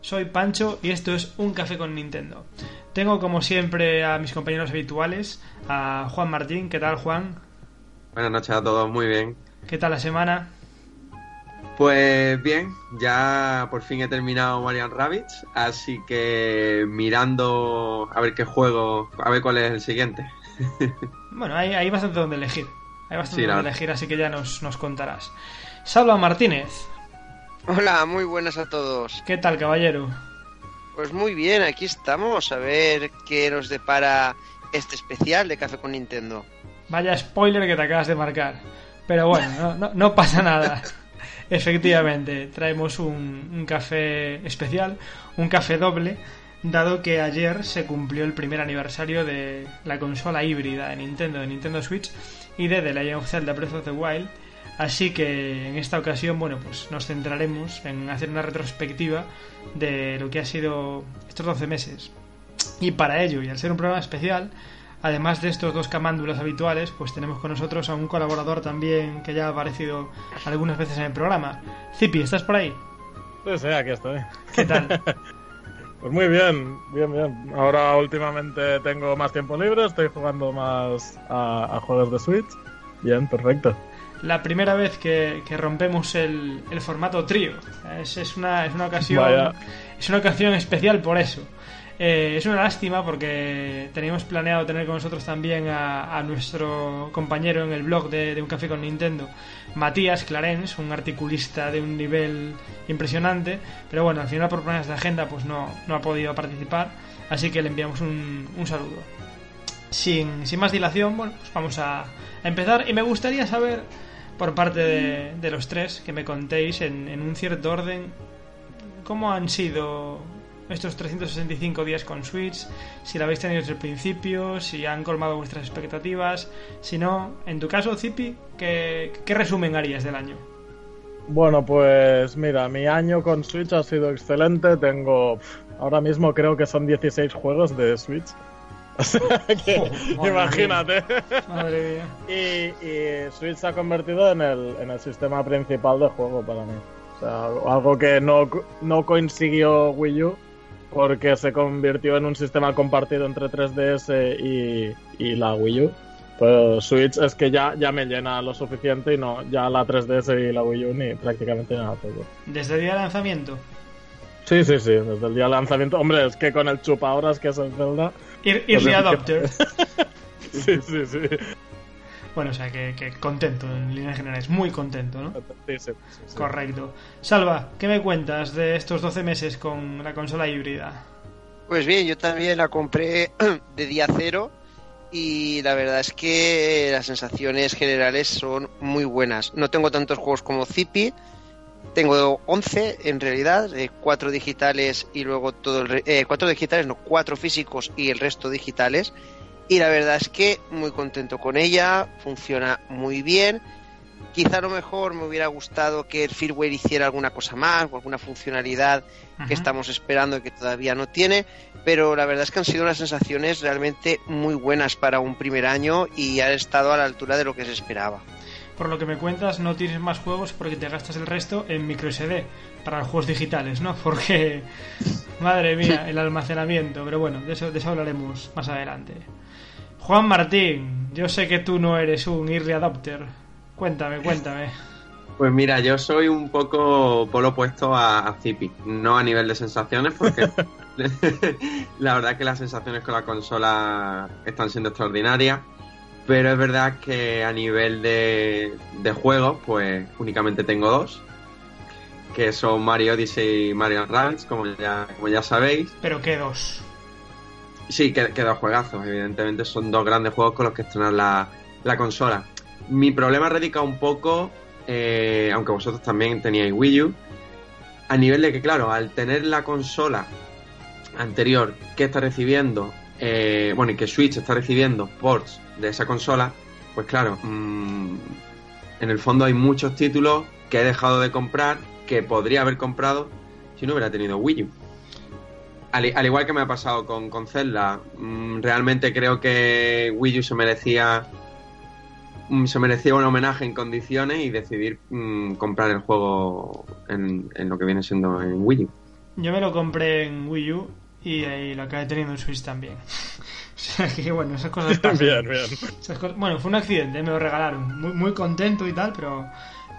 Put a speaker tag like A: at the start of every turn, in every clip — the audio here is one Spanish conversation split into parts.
A: soy Pancho y esto es Un Café con Nintendo. Tengo como siempre a mis compañeros habituales, a Juan Martín. ¿Qué tal, Juan?
B: Buenas noches a todos, muy bien.
A: ¿Qué tal la semana?
B: Pues bien, ya por fin he terminado Marian Rabbits, así que mirando a ver qué juego, a ver cuál es el siguiente.
A: Bueno, hay, hay bastante donde elegir. Hay bastante
B: Sí,
A: donde elegir, así que ya nos, nos contarás. Salva Martínez.
C: Hola, muy buenas a todos.
A: ¿Qué tal, caballero?
C: Pues muy bien, aquí estamos a ver qué nos depara este especial de Café con Nintendo.
A: Vaya spoiler que te acabas de marcar. Pero bueno, no, no- no pasa nada. Efectivamente, traemos un, un café especial, un café doble, dado que ayer se cumplió el primer aniversario de la consola híbrida de Nintendo, de Nintendo Switch y de The Legend of Zelda Breath of the Wild. Así que en esta ocasión, bueno, pues nos centraremos en hacer una retrospectiva de lo que ha sido estos 12 meses. Y para ello, y al ser un programa especial, además de estos dos camándulos habituales, pues tenemos con nosotros a un colaborador también que ya ha aparecido algunas veces en el programa. Zipi, ¿estás por ahí?
D: Sí, sí, aquí estoy.
A: ¿Qué tal?
D: Pues muy bien, bien, bien. Ahora últimamente tengo más tiempo libre, estoy jugando más a, a juegos de Switch. Bien, perfecto.
A: La primera vez que, que rompemos el, el formato trío. Es, es una, es una ocasión.
D: Vaya.
A: Es una ocasión especial por eso. Eh, es una lástima porque teníamos planeado tener con nosotros también a, a nuestro compañero en el blog de, de Un Café con Nintendo, Matías Clarens, un articulista de un nivel impresionante, pero bueno, al final por problemas de agenda pues no, no ha podido participar, así que le enviamos un, un saludo. Sin, sin más dilación, bueno, pues vamos a, a empezar y me gustaría saber por parte de, los tres que me contéis en, en un cierto orden cómo han sido estos 365 días con Switch, si la habéis tenido desde el principio, si han colmado vuestras expectativas, si no, en tu caso, Zipi, ¿qué, qué resumen harías del año?
D: Bueno, pues mira, mi año con Switch ha sido excelente. Tengo, ahora mismo creo que son 16 juegos de Switch. O sea que,
A: madre
D: imagínate.
A: Madre mía.
D: Y, y Switch se ha convertido en el, en el sistema principal de juego para mí. O sea, algo que no, no consiguió Wii U porque se convirtió en un sistema compartido entre 3DS y, y la Wii U. Pero Switch es que ya, ya me llena lo suficiente y no, ya la 3DS y la Wii U ni prácticamente nada todo.
A: Desde el día de lanzamiento,
D: Sí, sí, sí, desde el día de lanzamiento. Hombre, es que con el chupa horas que es el Zelda.
A: Ir- Early Adopter.
D: Sí, sí, sí.
A: Bueno, o sea, que, que contento en líneas generales, muy contento, ¿no?
D: Sí, sí, sí, sí.
A: Correcto. Salva, ¿qué me cuentas de estos 12 meses con la consola híbrida?
C: Pues bien, yo también la compré de día cero y la verdad es que las sensaciones generales son muy buenas. No tengo tantos juegos como Zipi, tengo 11 en realidad, 4 digitales y luego todo el... re- eh, 4 digitales, no, 4 físicos y el resto digitales. Y la verdad es que muy contento con ella, funciona muy bien. Quizá a lo mejor me hubiera gustado que el firmware hiciera alguna cosa más o alguna funcionalidad que estamos esperando y que todavía no tiene, pero la verdad es que han sido unas sensaciones realmente muy buenas para un primer año y ha estado a la altura de lo que se esperaba.
A: Por lo que me cuentas, no tienes más juegos porque te gastas el resto en micro SD para los juegos digitales, ¿no? Porque, madre mía, el almacenamiento. Pero bueno, de eso, de eso hablaremos más adelante. Juan Martín, yo sé que tú no eres un early adopter. Cuéntame, cuéntame.
B: Pues mira, yo soy un poco polo opuesto a, a Zipi, no a nivel de sensaciones, porque la verdad que las sensaciones con la consola están siendo extraordinarias, pero es verdad que a nivel de, de juegos, pues únicamente tengo dos, que son Mario Odyssey y Mario Rabbids, como ya, como ya sabéis.
A: Pero qué dos.
B: Sí, que, que dos juegazos, evidentemente son dos grandes juegos con los que estrenar la, la consola. Mi problema radica un poco, eh, aunque vosotros también teníais Wii U, a nivel de que, claro, al tener la consola anterior que está recibiendo eh, bueno, y que Switch está recibiendo ports de esa consola, pues claro, mm, en el fondo hay muchos títulos que he dejado de comprar que podría haber comprado si no hubiera tenido Wii U. Al, igual que me ha pasado con, con Zelda, mm, realmente creo que Wii U se merecía mm, se merecía un homenaje en condiciones y decidir comprar el juego en, lo que viene siendo en Wii U.
A: Yo me lo compré en Wii U y, ahí lo acabé teniendo en Switch también. sea que bueno, esas cosas pasan.
D: bien, bien.
A: bueno, fue un accidente, me lo regalaron. Muy, muy contento y tal, pero,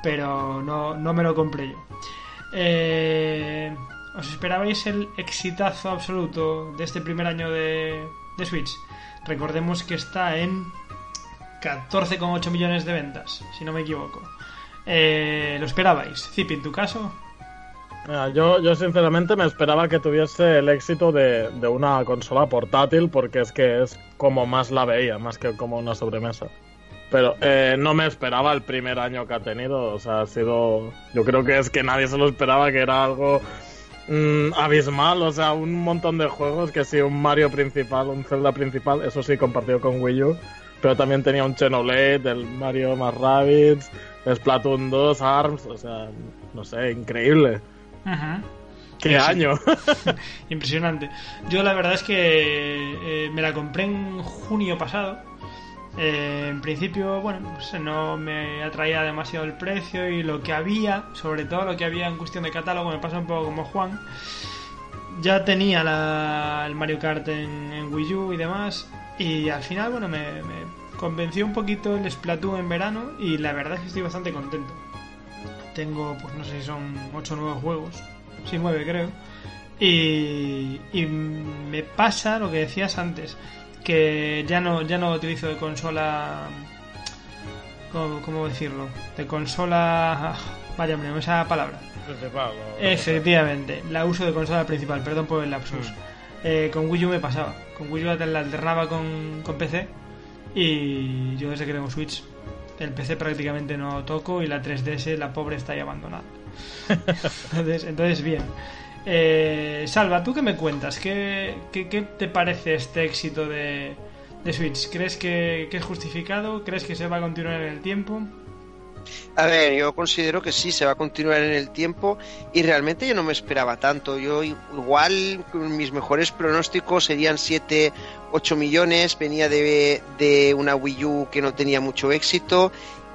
A: pero no, no me lo compré yo. Eh, ¿Os esperabais el exitazo absoluto de este primer año de, de Switch? Recordemos que está en 14,8 millones de ventas, si no me equivoco. Eh, ¿Lo esperabais? Zipi, en tu caso.
D: Yo, yo sinceramente me esperaba que tuviese el éxito de, una consola portátil porque es que es como más la veía, más que como una sobremesa. Pero eh, no me esperaba el primer año que ha tenido, o sea, ha sido... Yo creo que es que nadie se lo esperaba, que era algo mm, abismal, o sea, un montón de juegos, que sí, un Mario principal, un Zelda principal, eso sí, compartido con Wii U, pero también tenía un Xenoblade, el Mario más Rabbids, Splatoon 2, ARMS, o sea, no sé, increíble. ¡Qué año!
A: Impresionante. Yo la verdad es que eh, me la compré en junio pasado. Eh, en principio, bueno, pues no me atraía demasiado el precio y lo que había, sobre todo lo que había en cuestión de catálogo, me pasa un poco como Juan. Ya tenía el Mario Kart en, Wii U y demás. Y al final, bueno, me, me convenció un poquito el Splatoon en verano y la verdad es que estoy bastante contento tengo, pues no sé si son 8 o 9 juegos, sí, 9 creo. Y, y me pasa lo que decías antes, que ya no, ya no utilizo de consola. ¿Cómo, decirlo? De consola. Vaya, me esa palabra. Efectivamente, la uso de consola principal, perdón por el lapsus. Mm. Eh, con Wii U me pasaba. Con Wii U la alternaba con, con PC. Y yo desde que tengo Switch el PC prácticamente no toco y la 3DS, la pobre, está ahí abandonada. entonces, bien. Eh, Salva, ¿tú qué me cuentas? ¿Qué, te parece este éxito de, Switch? ¿Crees que, es justificado? ¿Crees que se va a continuar en el tiempo?
C: A ver, yo considero que sí, se va a continuar en el tiempo y realmente yo no me esperaba tanto. Yo igual mis mejores pronósticos serían 7, 8 millones, venía de, de una Wii U que no tenía mucho éxito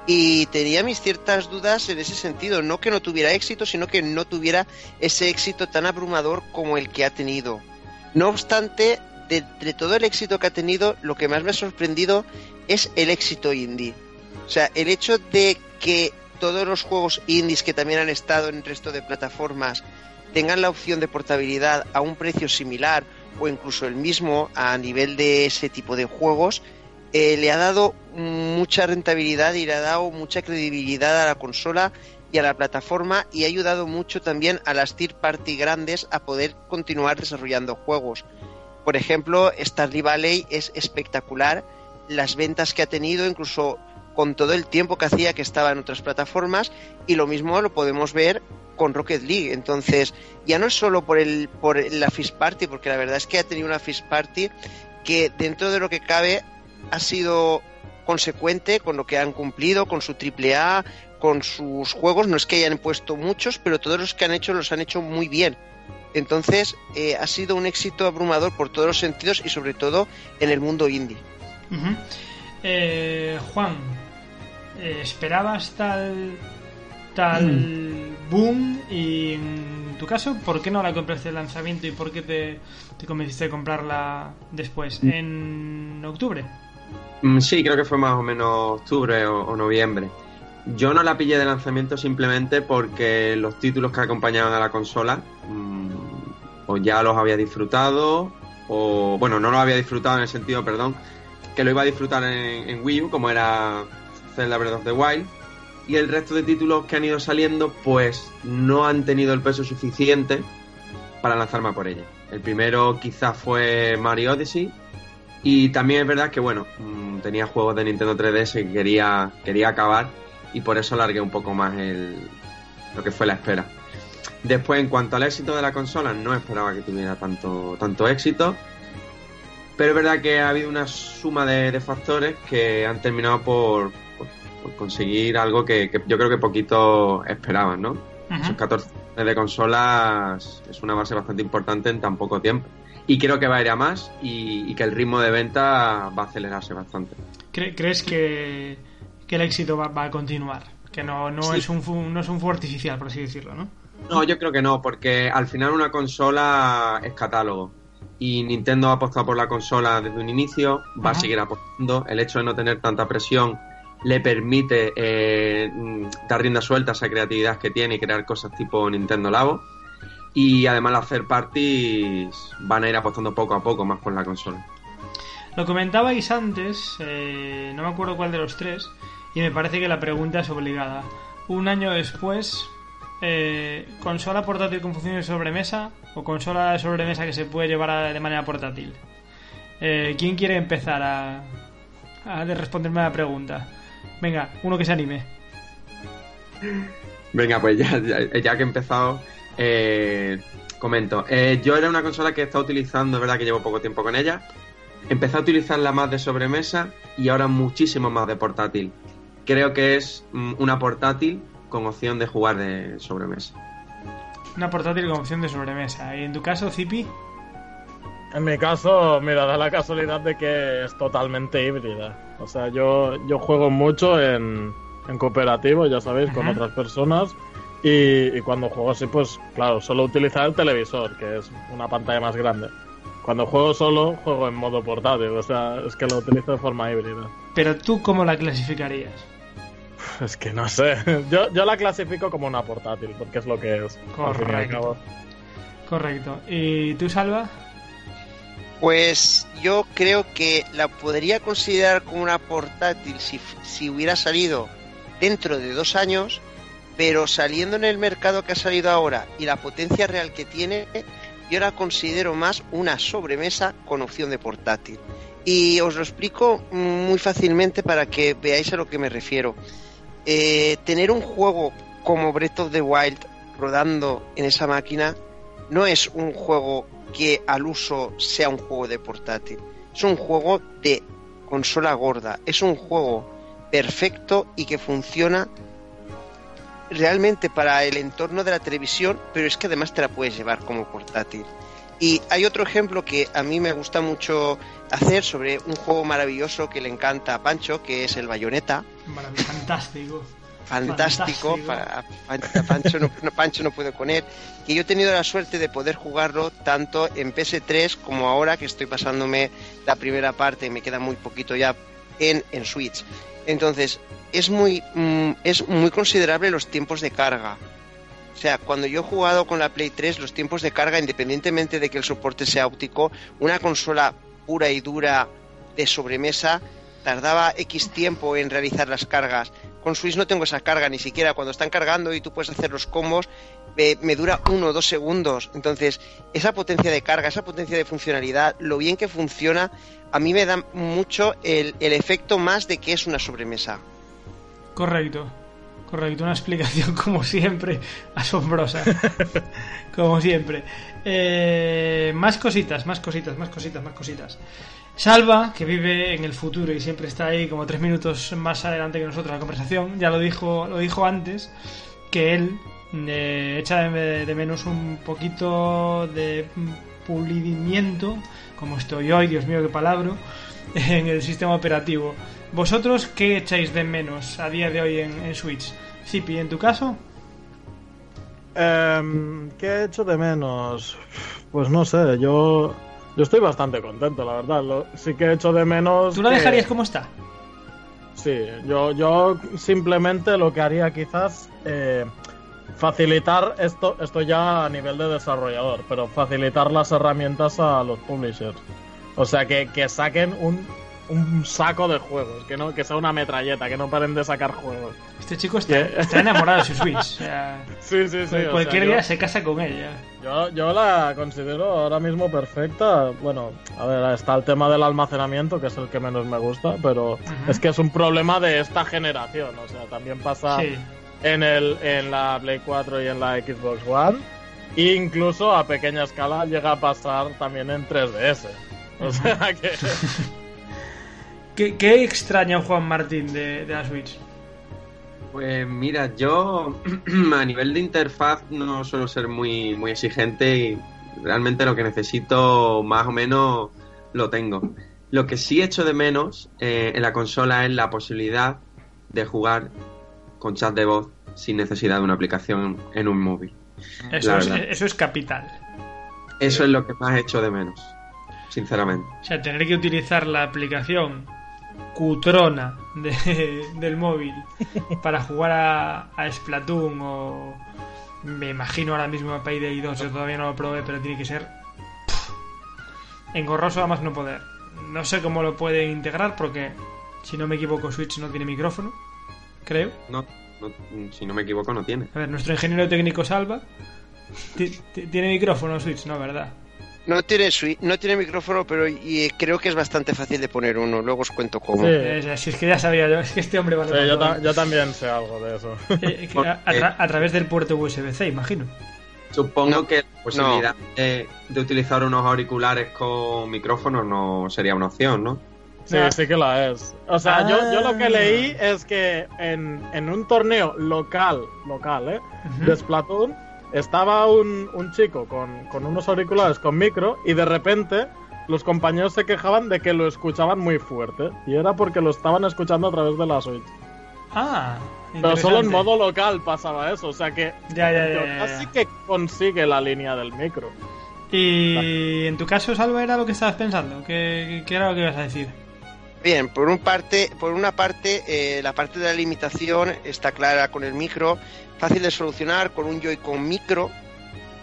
C: y tenía mis ciertas dudas en ese sentido, no que no tuviera éxito, sino que no tuviera ese éxito tan abrumador como el que ha tenido. No obstante, de, todo el éxito que ha tenido, lo que más me ha sorprendido es el éxito indie. O sea, el hecho de que todos los juegos indies que también han estado en el resto de plataformas tengan la opción de portabilidad a un precio similar o incluso el mismo a nivel de ese tipo de juegos, eh, le ha dado mucha rentabilidad y le ha dado mucha credibilidad a la consola y a la plataforma y ha ayudado mucho también a las third party grandes a poder continuar desarrollando juegos. Por ejemplo, Stardew Valley es espectacular, las ventas que ha tenido, incluso con todo el tiempo que hacía que estaba en otras plataformas y lo mismo lo podemos ver con Rocket League. Entonces, ya no es solo por el por la Fish Party, porque la verdad es que ha tenido una Fish Party que dentro de lo que cabe ha sido consecuente con lo que han cumplido, con su triple A, con sus juegos. No es que hayan puesto muchos, pero todos los que han hecho los han hecho muy bien. Entonces, eh, ha sido un éxito abrumador por todos los sentidos y sobre todo en el mundo indie.
A: Eh, Juan, eh, ¿esperabas tal, tal mm. boom? Y en tu caso, ¿por qué no la compraste el lanzamiento y por qué te, te convenciste de comprarla después? Mm. ¿En octubre?
B: Mm, sí, creo que fue más o menos octubre o, noviembre. Yo no la pillé de lanzamiento simplemente porque los títulos que acompañaban a la consola o ya los había disfrutado o bueno, no los había disfrutado en el sentido, perdón, que lo iba a disfrutar en, en Wii U, como era Zelda Breath of the Wild. Y el resto de títulos que han ido saliendo, pues no han tenido el peso suficiente para lanzarme por ella. El primero quizás fue Mario Odyssey. Y también es verdad que, bueno, mm, tenía juegos de Nintendo 3DS que quería, quería acabar. Y por eso largué un poco más el, lo que fue la espera. Después, en cuanto al éxito de la consola, no esperaba que tuviera tanto, tanto éxito. Pero es verdad que ha habido una suma de, de factores que han terminado por, conseguir algo que, que yo creo que poquito esperaban, ¿no? Esos 14 años de consolas es una base bastante importante en tan poco tiempo. Y creo que va a ir a más y, y que el ritmo de venta va a acelerarse bastante.
A: ¿Cre- ¿Crees que, que el éxito va, va a continuar? Que no, no,
B: Sí.
A: es un, no es un fuego artificial, por así decirlo, ¿no?
B: No, yo creo que no, porque al final una consola es catálogo. Y Nintendo ha apostado por la consola desde un inicio, va
A: Ajá.
B: a seguir apostando. El hecho de no tener tanta presión le permite eh, mm, dar rienda suelta a esa creatividad que tiene y crear cosas tipo Nintendo Labo. Y además las third parties van a ir apostando poco a poco más por la consola.
A: Lo comentabais antes, eh, no me acuerdo cuál de los tres, y me parece que la pregunta es obligada. Un año después, eh, ¿consola portátil con funciones de sobremesa o consola de sobremesa que se puede llevar de manera portátil? Eh, ¿Quién quiere empezar a, a de responderme la pregunta? Venga, uno que se anime.
B: Venga, pues ya, ya, ya que he empezado, eh, comento. Eh, yo era una consola que he estado utilizando, es verdad que llevo poco tiempo con ella. Empecé a utilizarla más de sobremesa y ahora muchísimo más de portátil. Creo que es mm, una portátil con opción de jugar de sobremesa.
A: Una portátil con opción de sobremesa. ¿Y en tu caso, Zipi?
D: En mi caso, mira, da la casualidad de que es totalmente híbrida. O sea, yo, yo juego mucho en, en cooperativo, ya sabéis, con otras personas. Y, y cuando juego así, pues claro, solo utilizar el televisor, que es una pantalla más grande. Cuando juego solo, juego en modo portátil, o sea, es que lo utilizo de forma híbrida.
A: Pero tú, ¿cómo la clasificarías?
D: Es que no sé, yo, yo la clasifico como una portátil, porque es lo que es. al fin y al
A: Correcto.
D: cabo.
A: Correcto. ¿Y tú, Salva?
C: Pues yo creo que la podría considerar como una portátil si, si hubiera salido dentro de dos años, pero saliendo en el mercado que ha salido ahora y la potencia real que tiene, yo la considero más una sobremesa con opción de portátil. Y os lo explico muy fácilmente para que veáis a lo que me refiero. Eh, tener un juego como Breath of the Wild rodando en esa máquina no es un juego que al uso sea un juego de portátil. Es un juego de consola gorda. Es un juego perfecto y que funciona realmente para el entorno de la televisión, pero es que además te la puedes llevar como portátil. Y hay otro ejemplo que a mí me gusta mucho hacer sobre un juego maravilloso que le encanta a Pancho, que es el Bayonetta.
A: Fantástico.
C: Fantástico,
A: Fantástico.
C: para- Pan- Pancho, no, Pancho no puede con él. Que yo he tenido la suerte de poder jugarlo tanto en PS3 como ahora que estoy pasándome la primera parte, me queda muy poquito ya en, en Switch. Entonces, es muy, mm, es muy considerable los tiempos de carga. O sea, cuando yo he jugado con la Play 3, los tiempos de carga, independientemente de que el soporte sea óptico, una consola pura y dura de sobremesa tardaba X tiempo en realizar las cargas. Con Switch no tengo esa carga, ni siquiera cuando están cargando y tú puedes hacer los combos, me, dura uno o dos segundos. Entonces, esa potencia de carga, esa potencia de funcionalidad, lo bien que funciona, a mí me da mucho el, el efecto más de que es una sobremesa.
A: Correcto. Correcto, una explicación como siempre asombrosa. como siempre. Eh, más cositas, más cositas, más cositas, más cositas. Salva, que vive en el futuro y siempre está ahí como tres minutos más adelante que nosotros la conversación, ya lo dijo, lo dijo antes, que él eh, echa de, de menos un poquito de pulidimiento, como estoy hoy, Dios mío, qué palabra, en el sistema operativo. ¿Vosotros qué echáis de menos a día de hoy en, en Switch? Zipi, ¿en tu caso?
D: Em, ¿Qué he hecho de menos? Pues no sé, yo, yo estoy bastante contento, la verdad. Lo- sí que he hecho de menos.
A: ¿Tú la
D: que-
A: dejarías como está?
D: Sí, yo, yo simplemente lo que haría quizás eh, facilitar esto, esto ya a nivel de desarrollador, pero facilitar las herramientas a los publishers. O sea, que, que saquen un, un saco de juegos, que no que sea una metralleta, que no paren de sacar juegos.
A: Este chico está, está enamorado de su Switch. O sea,
D: Sí, sí, sí. o
A: cualquier
D: sea,
A: día
D: yo-
A: se casa con ella.
D: Yo, yo la considero ahora mismo perfecta. Bueno, a ver, está el tema del almacenamiento, que es el que menos me gusta, pero es que es un problema de esta generación. O sea, también pasa
A: Sí.
D: en, el, en la Play 4 y en la Xbox One. E incluso a pequeña escala llega a pasar también en 3DS. O sea que.
A: ¿Qué, qué extraña Juan Martín de, de la Switch?
B: Pues mira, yo a nivel de interfaz no suelo ser muy, muy exigente y realmente lo que necesito más o menos lo tengo. Lo que sí echo de menos eh, en la consola es la posibilidad de jugar con chat de voz sin necesidad de una aplicación en un móvil.
A: Eso es, eso es capital.
B: Eso es lo que más echo de menos, sinceramente.
A: O sea, tener que utilizar la aplicación cutrona de- del móvil para jugar a, a Splatoon o me imagino ahora mismo a Payday 2, yo todavía no lo probé, pero tiene que ser pff, engorroso a más no poder. No sé cómo lo pueden integrar porque, si no me equivoco, Switch no tiene micrófono, creo.
B: No, no- si no me equivoco, no tiene.
A: A ver, nuestro ingeniero técnico Salva. ti- ti- ¿Tiene micrófono Switch? No, ¿verdad?
C: No tiene, sui- no tiene micrófono, pero y, creo que es bastante fácil de poner uno. Luego os cuento cómo.
D: Sí.
A: Eh, si es que ya sabía yo, es que este hombre vale
D: Sí,
A: para
D: yo,
A: todo.
D: ta- yo también sé algo de eso.
A: Eh, que a, a tra- a través del puerto USB-C, imagino.
B: Supongo
C: No,
B: que la posibilidad de, de utilizar unos auriculares con micrófono no sería una opción, ¿no?
D: Sí,
A: Ah.
D: sí que la es. O sea,
A: Ah.
D: yo, yo lo que leí es que en, en un torneo local, local, ¿eh? De Splatoon, estaba un, un chico con, con unos auriculares con micro y de repente los compañeros se quejaban de que lo escuchaban muy fuerte. Y era porque lo estaban escuchando a través de la Switch.
A: Ah,
D: Pero solo en modo local pasaba eso. O sea que
A: Ya, ya,
D: en
A: ya,
D: teoría
A: ya, ya.
D: sí que consigue la línea del micro.
A: Y en tu caso, Salva, era lo que estabas pensando. ¿Qué, qué era lo que ibas a decir?
C: Bien, por un parte, por una parte, eh, la parte de la limitación está clara con el micro, fácil de solucionar con un Joy-Con micro.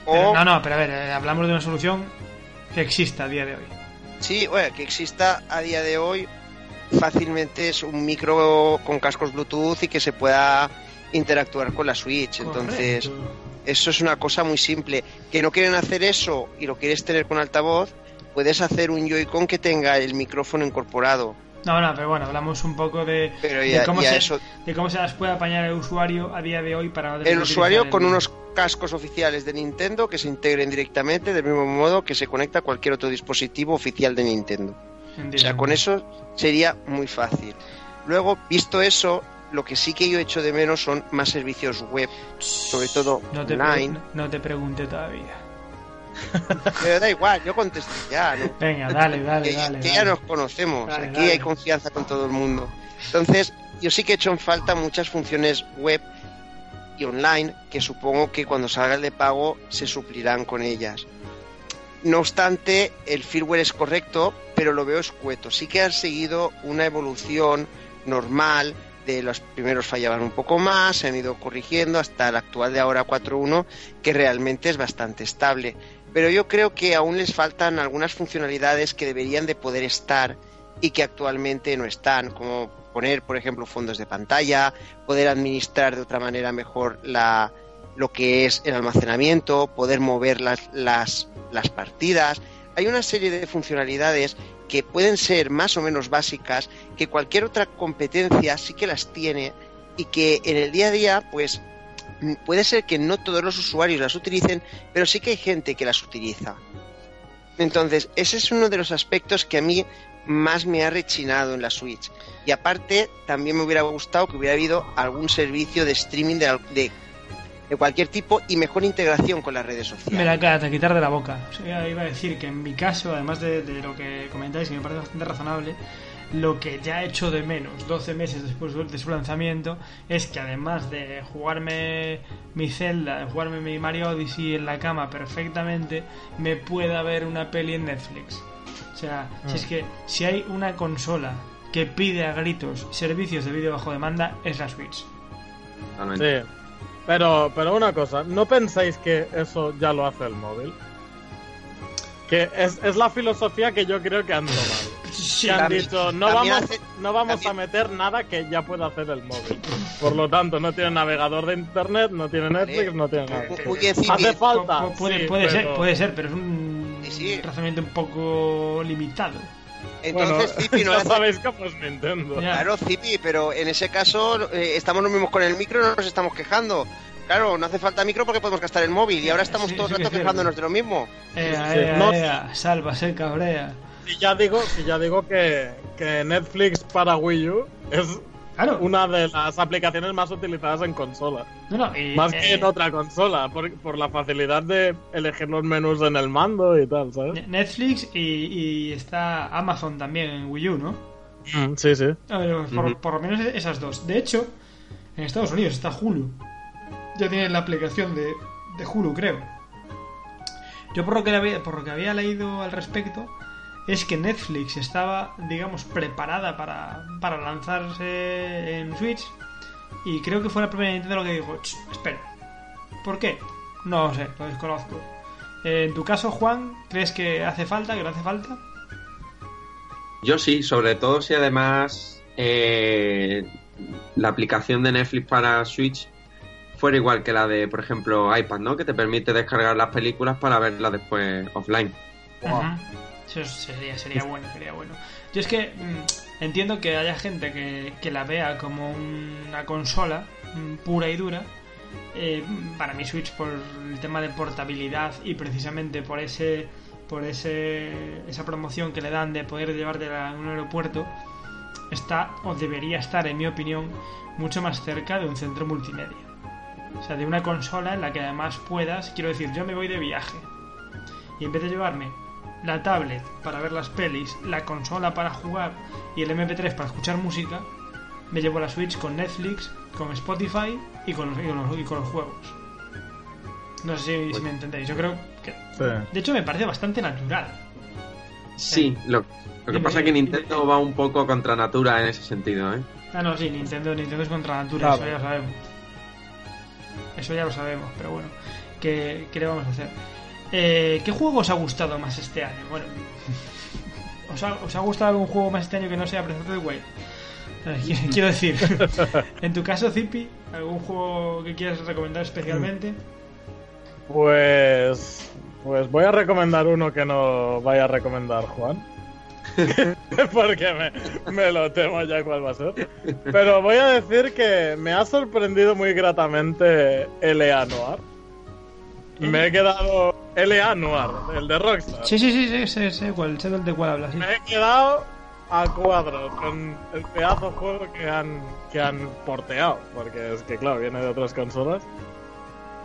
A: Pero-
C: O,
A: no, no, pero a ver, eh, hablamos de una solución que exista a día de hoy.
C: sí, bueno, que exista a día de hoy fácilmente es un micro con cascos Bluetooth y que se pueda interactuar con la Switch. Entonces, eso es una cosa muy simple. Que no quieren hacer eso y lo quieres tener con altavoz, puedes hacer un Joy-Con que tenga el micrófono incorporado.
A: No, no, pero bueno, hablamos un poco de, cómo, se,
C: eso,
A: de cómo se las puede apañar el usuario a día de hoy para no
C: el usuario con unos cascos oficiales de Nintendo que se integren directamente del mismo modo que se conecta a cualquier otro dispositivo oficial de Nintendo. O sea, con eso sería muy fácil. Luego, visto eso, lo que sí que yo echo de menos son más servicios web, sobre todo
A: no te,
C: online.
A: no te pregunté todavía.
C: Pero da igual, yo contesté ya, ¿no?
A: Venga, dale, dale,
C: que,
A: dale.
C: que
A: dale.
C: ya nos conocemos,
A: Dale,
C: aquí
A: dale.
C: hay confianza con todo el mundo. Entonces, yo sí que he hecho en falta muchas funciones web y online que supongo que cuando salga el de pago se suplirán con ellas. No obstante, el firmware es correcto, pero lo veo escueto. Sí que han seguido una evolución normal de los primeros fallaban un poco más, se han ido corrigiendo hasta el actual de ahora 4.1, que realmente es bastante estable. Pero yo creo que aún les faltan algunas funcionalidades que deberían de poder estar y que actualmente no están, como poner, por ejemplo, fondos de pantalla, poder administrar de otra manera mejor lo que es el almacenamiento, poder mover las, las, las partidas. Hay una serie de funcionalidades que pueden ser más o menos básicas, que cualquier otra competencia sí que las tiene y que en el día a día, pues puede ser que no todos los usuarios las utilicen, pero sí que hay gente que las utiliza. Entonces, ese es uno de los aspectos que a mí más me ha rechinado en la Switch. Y aparte, también me hubiera gustado que hubiera habido algún servicio de streaming de, de, de cualquier tipo y mejor integración con las redes sociales.
A: Me la de quitar de la boca. Iba a decir que en mi caso, además de, de lo que comentáis, que me parece bastante razonable, lo que ya he hecho de menos 12 meses después de su lanzamiento es que además de jugarme mi Zelda, de jugarme mi Mario Odyssey en la cama perfectamente, me pueda ver una peli en Netflix. O sea, si es que si hay una consola que pide a gritos servicios de vídeo bajo demanda, es la Switch.
B: Totalmente.
D: Sí. Pero, pero una cosa, ¿no pensáis que eso ya lo hace el móvil? Que es, es la filosofía que yo creo que han tomado.
A: Sí,
D: que han
C: también-
D: dicho, no vamos,
C: hace-
D: no vamos
C: también-
D: a meter nada que ya pueda hacer el móvil. Por lo tanto, no tiene navegador de internet, no tiene Netflix, no tiene nada. Hace falta.
A: Pu- puede,
D: sí,
A: puede ser,
D: pero-
A: puede ser, pero es un
C: Sí, sí.
A: razonamiento un poco limitado.
C: Entonces,
D: bueno,
C: Zipi, no
D: ya
C: hace-
D: sabéis cómo es Nintendo.
C: Claro, Zipi, pero en ese caso eh, estamos los mismos con el micro y no nos estamos quejando. Claro, no hace falta micro porque podemos gastar el móvil y ahora estamos
A: Sí,
C: todo el rato quejándonos de lo mismo.
A: Ea, ea,
D: no-
A: ea, salva, se cabrea.
D: si ya digo, si ya digo que, que Netflix para Wii U es
A: Claro.
D: una de las aplicaciones más utilizadas en consola.
A: No, no, y,
D: Más que
A: eh,
D: en otra consola, por, por la facilidad de elegir los menús en el mando y tal, ¿sabes?
A: Ne- Netflix y, y está Amazon también en Wii U, ¿no?
D: Mm, Sí, sí.
A: Ver, por lo menos esas dos. De hecho, en Estados Unidos está Hulu. Ya tienen la aplicación de, de Hulu, creo. Yo por lo, que había, por lo que había leído al respecto, es que Netflix estaba, digamos, preparada para, para lanzarse en Switch. Y creo que fue la propia Nintendo lo que dijo, "Ch, espera. ¿Por qué? No lo sé, lo desconozco. En tu caso, Juan, ¿crees que hace falta, que no hace falta?
B: Yo sí, sobre todo si además eh, la aplicación de Netflix para Switch fuera igual que la de, por ejemplo, iPad, ¿no? Que te permite descargar las películas para verlas después offline.
D: Wow.
A: Eso sería, sería bueno, sería bueno. Yo es que mm, entiendo que haya gente que, que la vea como una consola mm, pura y dura. Eh, para mi Switch por el tema de portabilidad y precisamente por ese por ese esa promoción que le dan de poder llevártela a un aeropuerto está o debería estar en mi opinión mucho más cerca de un centro multimedia. O sea, de una consola en la que además puedas, quiero decir, yo me voy de viaje y en vez de llevarme la tablet para ver las pelis, la consola para jugar y el MP3 para escuchar música, me llevo la Switch con Netflix, con Spotify y con los, y con los, y con los juegos. No sé si, si me entendéis. Yo creo que.
D: Sí.
A: De hecho, me parece bastante natural.
B: Sí, lo, lo que
A: Dime,
B: pasa es que Nintendo
A: dime.
B: va un poco contra natura en ese sentido, ¿eh?
A: Ah, no, sí, Nintendo, Nintendo es contra natura,
D: Claro.
A: eso ya sabemos. Eso ya lo sabemos, pero bueno, ¿qué, qué le vamos a hacer? Eh, ¿Qué juego os ha gustado más este año? Bueno, ¿os ha, os ha gustado algún juego más este año que no sea Breath of the Wild? Eh, Quiero- Quiero decir, en tu caso, Zipi, ¿algún juego que quieras recomendar especialmente?
D: Pues. Pues voy a recomendar uno que no vaya a recomendar Juan. Porque me, me lo temo ya cuál va a ser. Pero voy a decir que me ha sorprendido muy gratamente LA Noir. Me he quedado. LA Noir, el de Rockstar.
A: Sí, sí, sí, sí, sé, sé cuál, sé de cuál hablas. sí.
D: Me he quedado a cuadros con el pedazo de juego que han, que han porteado. Porque es que, claro, viene de otras consolas.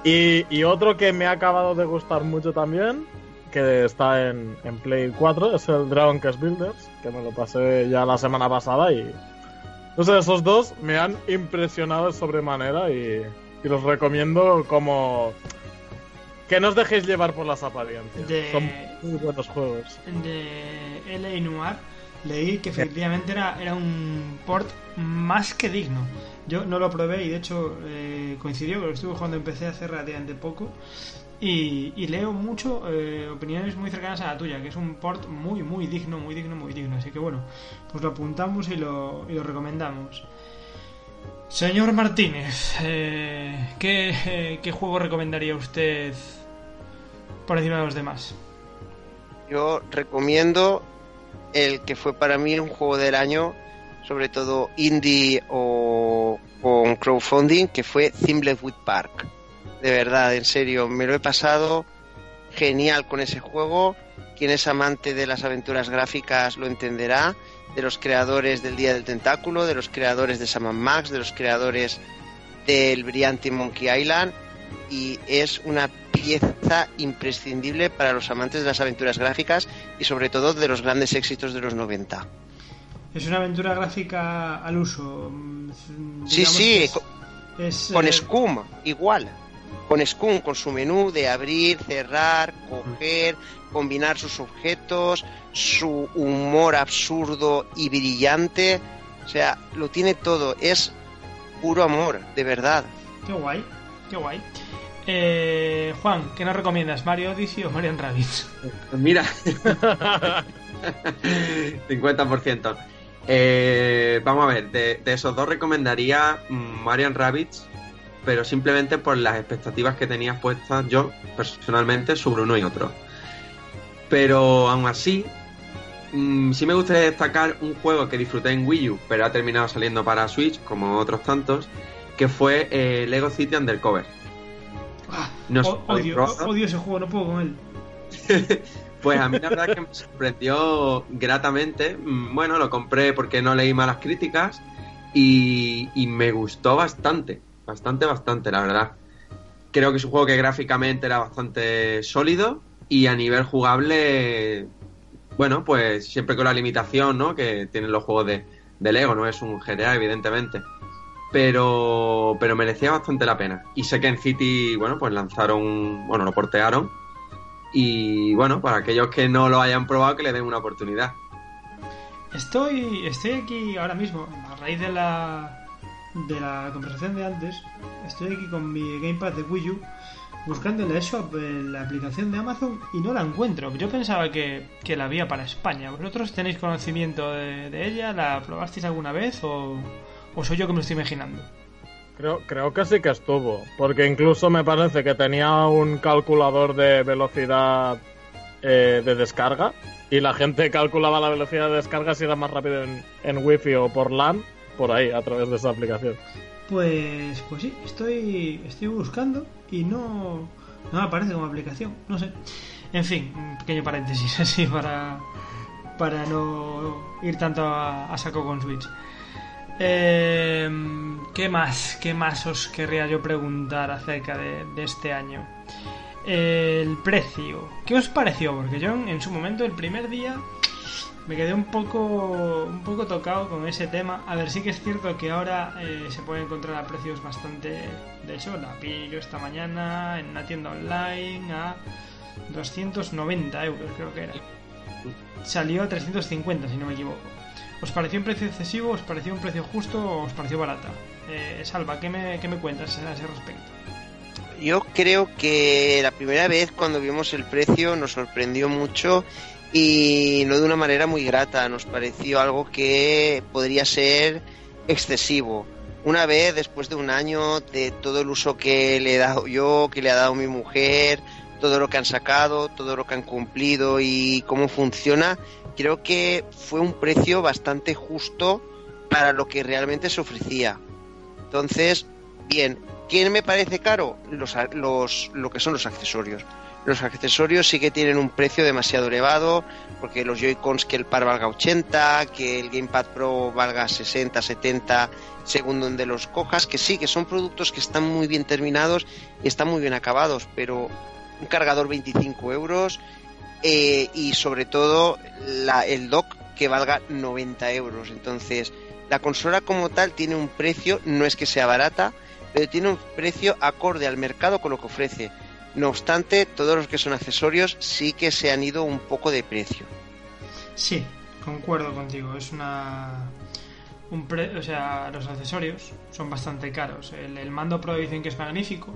D: Y, y otro que me ha acabado de gustar mucho también, que está en, en Play 4, es el Dragon Quest Builders, que me lo pasé ya la semana pasada y... No sé, esos dos me han impresionado de sobremanera y, y los recomiendo como... Que no os dejéis llevar por las apariencias.
A: De-
D: Son muy buenos juegos.
A: de L.A. Noir leí que efectivamente era, era un port más que digno. Yo no lo probé y de hecho eh, coincidió que lo estuve jugando en PC hace relativamente poco. Y, leo mucho eh, opiniones muy cercanas a la tuya, que es un port muy, muy digno, muy digno, muy digno. Así que bueno, pues lo apuntamos y lo, recomendamos. Señor Martínez, eh, ¿qué, eh, ¿qué juego recomendaría usted por encima de los demás?
C: Yo recomiendo el que fue para mí un juego del año, sobre todo indie o con crowdfunding, que fue Thimblewood Park. De verdad, en serio, me lo he pasado genial con ese juego. Quien es amante de las aventuras gráficas lo entenderá. De los creadores del Día del Tentáculo, de los creadores de Sam Max, de los creadores del brillante Monkey Island. Y es una pieza imprescindible para los amantes de las aventuras gráficas y sobre todo de los grandes éxitos de los 90.
A: Es una aventura gráfica al uso. mm,
C: Sí, sí,
A: que es-
C: Con
A: eh,
C: Scum, igual. Con Scum, con su menú de abrir, cerrar, coger, combinar sus objetos, su humor absurdo y brillante. O sea, lo tiene todo. Es puro amor, de verdad.
A: Qué guay, qué guay. Eh, Juan, ¿qué nos recomiendas? ¿Mario Odyssey o Marian Rabbids?
B: Pues mira. 50%. Eh, vamos a ver, de, de esos dos recomendaría mm, Marian Rabbits, pero simplemente por las expectativas que tenía puestas yo personalmente sobre uno y otro. Pero aún así, mm, sí me gustaría destacar un juego que disfruté en Wii U, pero ha terminado saliendo para Switch, como otros tantos, que fue eh, Lego City Undercover.
A: Ah,
B: No sé,
A: o-
B: ¿lo habéis
A: odio, odio ese juego, no puedo con él.
B: Pues a mí la verdad es que me sorprendió gratamente. Mm, bueno, lo compré porque no leí malas críticas y, y me gustó bastante, bastante, bastante, la verdad. Creo que es un juego que gráficamente era bastante sólido y a nivel jugable, bueno, pues siempre con la limitación, ¿no? Que tienen los juegos de, de Lego, no es un GTA, evidentemente. Pero, pero merecía bastante la pena. Y sé que en City, bueno, pues lanzaron, bueno, lo portearon. Y bueno, para aquellos que no lo hayan probado, que le den una oportunidad.
A: Estoy, estoy aquí ahora mismo, a raíz de la, de la conversación de antes, estoy aquí con mi Gamepad de Wii U buscando en la eShop la aplicación de Amazon y no la encuentro. Yo pensaba que, que la había para España. ¿Vosotros tenéis conocimiento de, de ella? ¿La probasteis alguna vez o, o soy yo que me lo estoy imaginando?
D: Creo, creo que sí que estuvo, porque incluso me parece que tenía un calculador de velocidad eh, de descarga y la gente calculaba la velocidad de descarga si era más rápido en, en Wi-Fi o por LAN, por ahí, a través de esa aplicación.
A: Pues, pues sí, estoy, estoy buscando y no, no me aparece como aplicación, no sé. En fin, un pequeño paréntesis así para, para no ir tanto a, saco con Switch. Eh, ¿Qué más? ¿Qué más os querría yo preguntar acerca de, de este año? El precio. ¿Qué os pareció? Porque yo en su momento, el primer día, me quedé un poco un poco tocado con ese tema. A ver, sí que es cierto que ahora eh, se puede encontrar a precios bastante... De hecho, la pillo esta mañana en una tienda online a 290 euros, creo que era. Salió a 350, si no me equivoco. ¿Os pareció un precio excesivo? ¿Os pareció un precio justo? ¿O os pareció barata? Eh, Salva, ¿qué me, ¿qué me cuentas a ese respecto?
C: Yo creo que la primera vez cuando vimos el precio nos sorprendió mucho y no de una manera muy grata, nos pareció algo que podría ser excesivo. Una vez, después de un año, de todo el uso que le he dado yo, que le ha dado mi mujer, todo lo que han sacado, todo lo que han cumplido y cómo funciona, creo que fue un precio bastante justo para lo que realmente se ofrecía. Entonces, bien, ¿quién me parece caro? Los, los, lo que son los accesorios. Los accesorios sí que tienen un precio demasiado elevado, porque los Joy-Cons que el par valga 80, que el Gamepad Pro valga 60, 70, según donde los cojas, que sí, que son productos que están muy bien terminados y están muy bien acabados, pero un cargador 25 euros eh, y sobre todo la, el dock que valga 90 euros. Entonces, la consola como tal tiene un precio, no es que sea barata, pero tiene un precio acorde al mercado con lo que ofrece. No obstante, todos los que son accesorios sí que se han ido un poco de precio.
A: Sí, concuerdo contigo. Es una. Un pre... O sea, los accesorios son bastante caros. El, el, mando Pro dicen que es magnífico,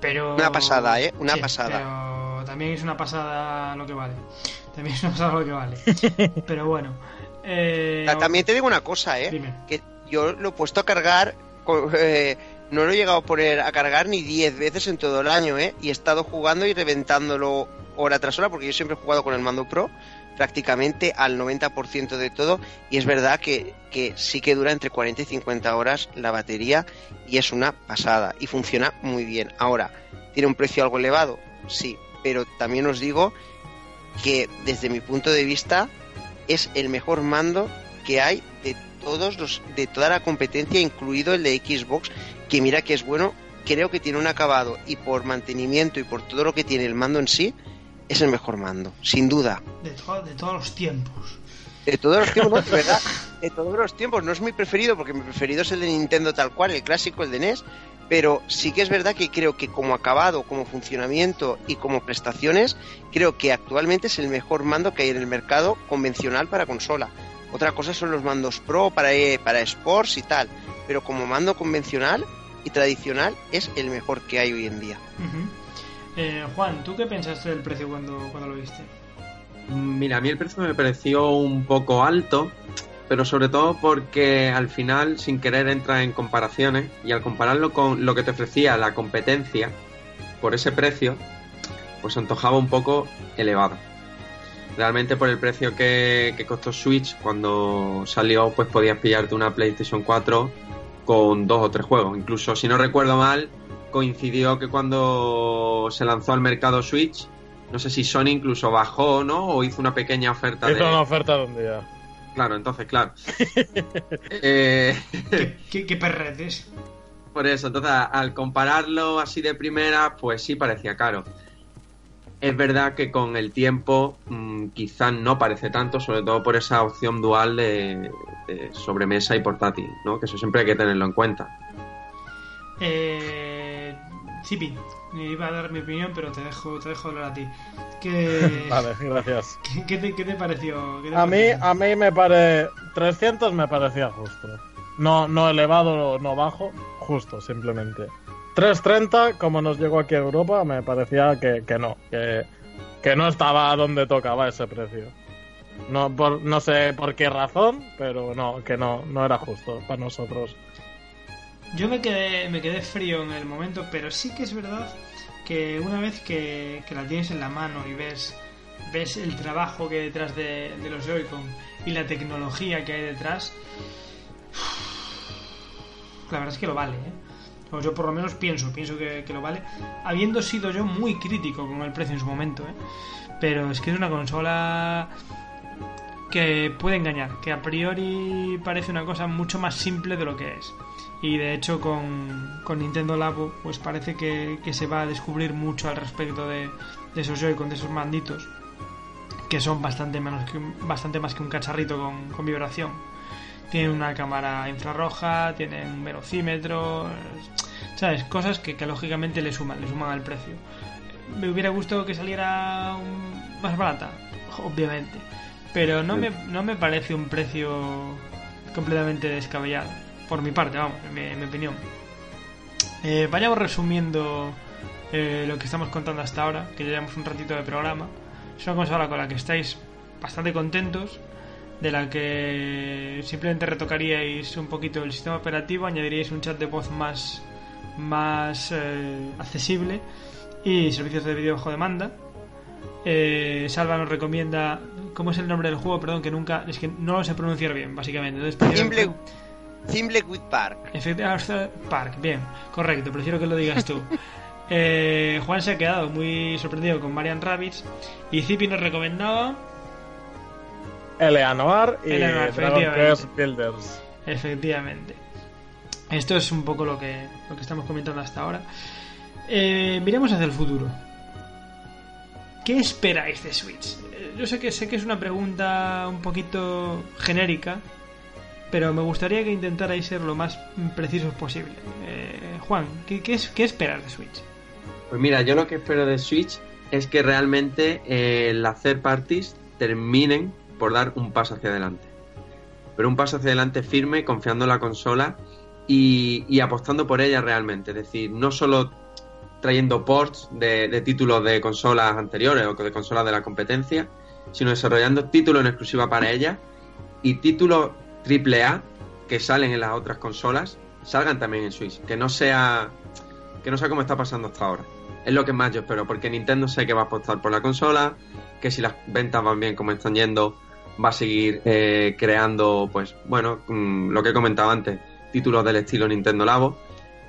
A: pero.
C: Una pasada, ¿eh? Una
A: Sí,
C: pasada.
A: Pero también es una pasada lo que vale. También es una pasada lo que vale. pero bueno. Eh...
C: Ta- También te digo una cosa, ¿eh?
A: Dime.
C: Que yo lo he puesto a cargar. co- eh, no lo he llegado a poner a cargar ni 10 veces en todo el año, ¿eh? Y he estado jugando y reventándolo hora tras hora, porque yo siempre he jugado con el mando Pro, prácticamente al 90% de todo. Y es verdad que, que sí que dura entre 40 y 50 horas la batería, y es una pasada. Y funciona muy bien. Ahora, ¿tiene un precio algo elevado? Sí, pero también os digo que desde mi punto de vista es el mejor mando que hay de todos los de toda la competencia incluido el de Xbox que mira que es bueno creo que tiene un acabado y por mantenimiento y por todo lo que tiene el mando en sí es el mejor mando sin duda
A: De, to- de todos los tiempos.
C: de todos los tiempos no, de verdad de todos los tiempos no es mi preferido porque mi preferido es el de Nintendo tal cual el clásico el de NES pero sí que es verdad que creo que como acabado, como funcionamiento y como prestaciones, creo que actualmente es el mejor mando que hay en el mercado convencional para consola. Otra cosa son los mandos Pro para, eh, para Sports y tal, pero como mando convencional y tradicional es el mejor que hay hoy en día.
A: Eh, Juan, ¿tú qué pensaste del precio cuando, cuando lo viste?
B: Mira, a mí el precio me pareció un poco alto, pero sobre todo porque al final, sin querer, entra en comparaciones y al compararlo con lo que te ofrecía la competencia por ese precio, pues antojaba un poco elevado. Realmente por el precio que, que costó Switch cuando salió, pues podías pillarte una PlayStation 4 con dos o tres juegos. Incluso, si no recuerdo mal, coincidió que cuando se lanzó al mercado Switch, No sé si Sony incluso bajó, ¿no? O hizo una pequeña oferta
D: Hizo
B: de...
D: una oferta de un día.
B: Claro, entonces, claro. Eh,
A: ¿Qué, qué, qué perretes?
B: Por eso, entonces al compararlo así de primera, pues sí parecía caro. Es verdad que con el tiempo mm, quizás no parece tanto, sobre todo por esa opción dual de, de sobremesa y portátil, ¿no? Que eso siempre hay que tenerlo en cuenta.
A: Eh, Zipi, iba a dar mi opinión, pero te dejo, te dejo hablar a ti. ¿Qué,
D: Vale, gracias.
A: ¿qué, qué te, qué te pareció? ¿Qué te
D: A mí, a mí me pare... 300 me parecía justo. No, no elevado, no bajo, justo, simplemente. 330, como nos llegó aquí a Europa, me parecía que, que no, que, que no estaba donde tocaba ese precio. No, por, no sé por qué razón, pero no, que no, no era justo para nosotros.
A: Yo me quedé, me quedé frío en el momento, pero sí que es verdad que una vez que, que la tienes en la mano y ves, ves el trabajo que hay detrás de, de los Joy-Con y la tecnología que hay detrás, la verdad es que lo vale, ¿eh? O yo por lo menos pienso, pienso que, que lo vale, habiendo sido yo muy crítico con el precio en su momento, ¿eh? Pero es que es una consola que puede engañar, que a priori parece una cosa mucho más simple de lo que es. Y de hecho con, con Nintendo Labo pues parece que, que se va a descubrir mucho al respecto de, de esos Joy-Con, de esos manditos, que son bastante, menos que bastante más que un cacharrito con, con vibración. Tienen una cámara infrarroja, tienen un velocímetro, ¿sabes? Cosas que, que lógicamente le suman, le suman al precio. Me hubiera gustado que saliera un- más barata, obviamente. Pero no me, no me parece un precio completamente descabellado. Por mi parte, vamos, en mi, en mi opinión. Eh, vayamos resumiendo eh, lo que estamos contando hasta ahora, que llevamos un ratito de programa. Es una consola con la que estáis bastante contentos, de la que simplemente retocaríais un poquito el sistema operativo, añadiríais un chat de voz más, más eh, accesible y servicios de vídeo bajo demanda. Eh, Salva nos recomienda. ¿Cómo es el nombre del juego? Perdón, que nunca. Es que no lo sé pronunciar bien, básicamente. Entonces, prefiero-
C: Thimble- Thimbleweed Park.
A: Efectivamente, Park, bien, correcto, prefiero que lo digas tú. Eh, Juan se ha quedado muy sorprendido con Marian Rabbits y Zipi nos recomendaba,
D: Eleanor y
A: Eleanor,
D: Dragon. Quest Builders.
A: efectivamente. Esto es un poco lo que, lo que estamos comentando hasta ahora. Eh, miremos hacia el futuro. ¿Qué esperáis de Switch? Eh, Yo sé que sé que es una pregunta un poquito genérica, pero me gustaría que intentarais ser lo más precisos posible. Eh, Juan, ¿qué, qué, es- qué esperas de Switch?
B: Pues mira, yo lo que espero de Switch es que realmente eh, las third parties terminen por dar un paso hacia adelante. Pero un paso hacia adelante firme, confiando en la consola y, apostando por ella realmente. Es decir, no solo trayendo ports de, de títulos de consolas anteriores o de consolas de la competencia, sino desarrollando títulos en exclusiva para ella y títulos AAA que salen en las otras consolas salgan también en Switch. Que no sea que no sea como está pasando hasta ahora. Es lo que más yo espero, porque Nintendo sé que va a apostar por la consola, que si las ventas van bien como están yendo, va a seguir eh, creando, pues, bueno, mm, lo que he comentado antes, títulos del estilo Nintendo Labo.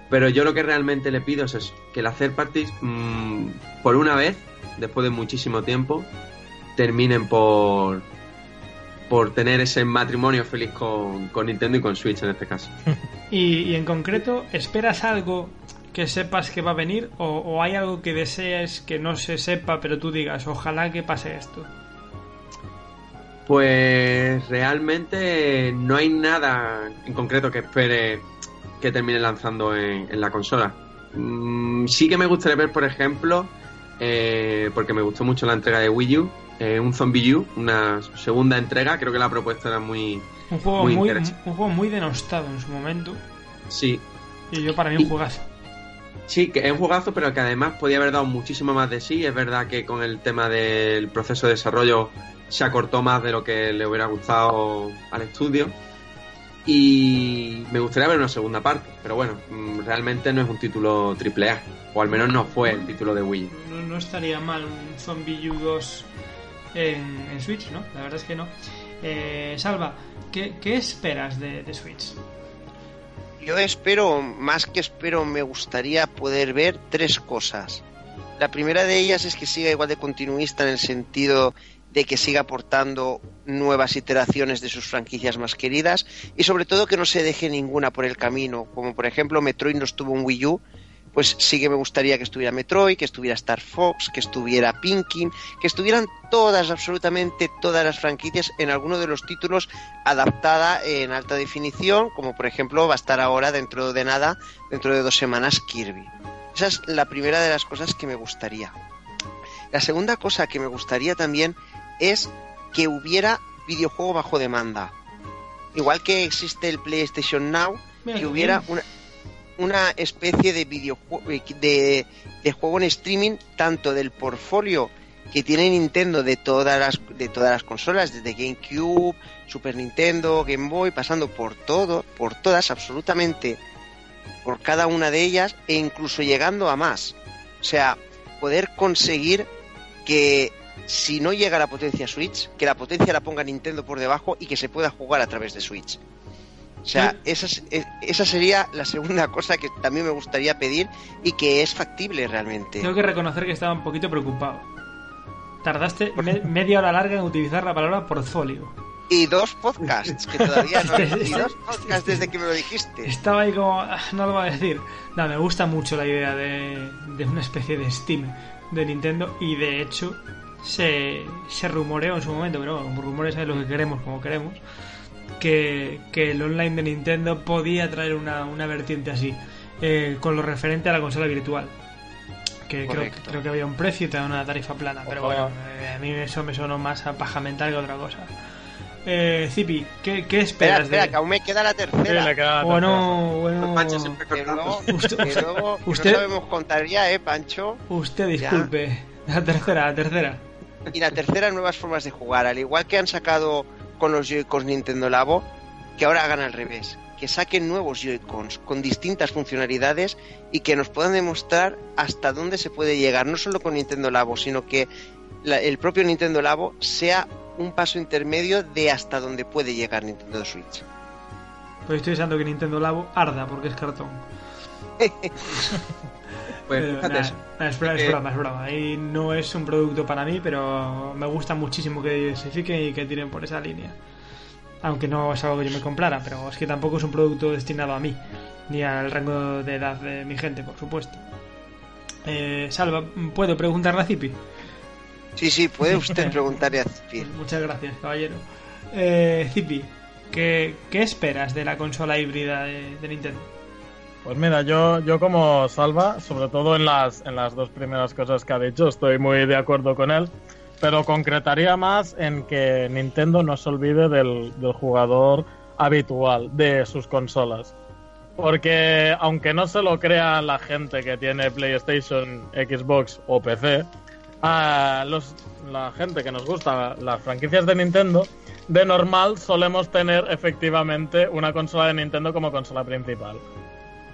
B: Pero yo lo que realmente le pido es que las third parties, mm, por una vez, después de muchísimo tiempo, terminen por por tener ese matrimonio feliz con, con Nintendo y con Switch en este caso.
A: Y, y en concreto, ¿esperas algo que sepas que va a venir o, o hay algo que desees que no se sepa pero tú digas, ojalá que pase esto?
B: Pues realmente no hay nada en concreto que espere que termine lanzando en, en la consola. Mm, sí que me gustaría ver, por ejemplo, eh, porque me gustó mucho la entrega de Wii U, eh, un Zombie U, una segunda entrega. Creo que la propuesta era muy.
A: Un juego
B: Muy
A: muy,
B: interesante.
A: un juego muy denostado en su momento
B: Sí,
A: y yo para mí un juegazo.
B: Sí, que es un juegazo, pero que además podía haber dado muchísimo más de sí. Es verdad que con el tema del proceso de desarrollo se acortó más de lo que le hubiera gustado al estudio. Y me gustaría ver una segunda parte, pero bueno, mm, realmente no es un título AAA, o al menos no fue el título de Wii.
A: No, no estaría mal un Zombie U 2 en, en Switch, ¿no? La verdad es que no. Eh, Salva, ¿qué, qué esperas de, de Switch?
C: Yo espero, más que espero, me gustaría poder ver tres cosas. La primera de ellas es que siga igual de continuista en el sentido de que siga aportando nuevas iteraciones de sus franquicias más queridas y sobre todo que no se deje ninguna por el camino, como por ejemplo Metroid no estuvo en Wii U, pues sí que me gustaría que estuviera Metroid, que estuviera Star Fox, que estuviera Pinkin, que estuvieran todas, absolutamente todas las franquicias en alguno de los títulos adaptada en alta definición, como por ejemplo va a estar ahora dentro de nada, dentro de dos semanas Kirby. Esa es la primera de las cosas que me gustaría. La segunda cosa que me gustaría también es que hubiera videojuego bajo demanda. Igual que existe el PlayStation Now, que hubiera una, una especie de videojuego de, de juego en streaming tanto del portfolio que tiene Nintendo de todas las de todas las consolas desde GameCube, Super Nintendo, Game Boy, pasando por todo, por todas absolutamente por cada una de ellas e incluso llegando a más. O sea, poder conseguir que si no llega la potencia Switch, que la potencia la ponga Nintendo por debajo y que se pueda jugar a través de Switch. O sea, esa, esa sería la segunda cosa que también me gustaría pedir y que es factible realmente.
A: Tengo que reconocer que estaba un poquito preocupado. Tardaste media hora larga en utilizar la palabra portfolio.
C: Y dos podcasts, que todavía no. y dos podcasts desde que me lo dijiste.
A: Estaba ahí como. Ah, no lo voy a decir. No, me gusta mucho la idea de, de una especie de Steam de Nintendo y de hecho se, se rumoreó en su momento, pero bueno, rumores es lo que queremos, como queremos, que, que el online de Nintendo podía traer una, una vertiente así, eh, con lo referente a la consola virtual. Que creo, creo, que había un precio y te una tarifa plana, pero bueno, eh, a mí eso me sonó más a paja mental que otra cosa. Eh, Zipi, ¿qué, ¿qué esperas?
C: Espera, espera,
A: de...
C: que aún me queda la tercera.
D: Sí, queda la
A: bueno, bueno.
B: Pancho
C: que luego,
A: Usted-
C: que luego
A: usted-
C: no sabemos contar ya, ¿eh, Pancho?
A: Usted disculpe. La tercera, la tercera.
C: Y la tercera, nuevas formas de jugar. Al igual que han sacado con los Joy-Cons Nintendo Labo, que ahora hagan al revés. Que saquen nuevos Joy-Cons con distintas funcionalidades y que nos puedan demostrar hasta dónde se puede llegar, no solo con Nintendo Labo, sino que la- el propio Nintendo Labo sea un paso intermedio de hasta dónde puede llegar Nintendo Switch.
A: Pues estoy deseando que Nintendo Labo arda porque es cartón.
B: Pues
A: Pero,
B: fíjate eso.
A: es, broma, es
B: Eh,
A: broma, es broma. Y no es un producto para mí, pero me gusta muchísimo que diversifiquen y que tiren por esa línea. Aunque no es algo que yo me comprara, pero es que tampoco es un producto destinado a mí, ni al rango de edad de mi gente, por supuesto. Eh, Salva, ¿puedo preguntarle a Zipi?
C: Sí, sí, puede usted preguntarle a Zipir.
A: Muchas gracias, caballero. Eh, Zipi, ¿qué, ¿qué esperas de la consola híbrida de, de Nintendo?
D: Pues mira, yo, yo como Salva, sobre todo en las, en las dos primeras cosas que ha dicho, estoy muy de acuerdo con él, pero concretaría más en que Nintendo no se olvide del, del jugador habitual de sus consolas. Porque aunque no se lo crea la gente que tiene PlayStation, Xbox o PC, a los, la gente que nos gusta las franquicias de Nintendo, de normal solemos tener efectivamente una consola de Nintendo como consola principal.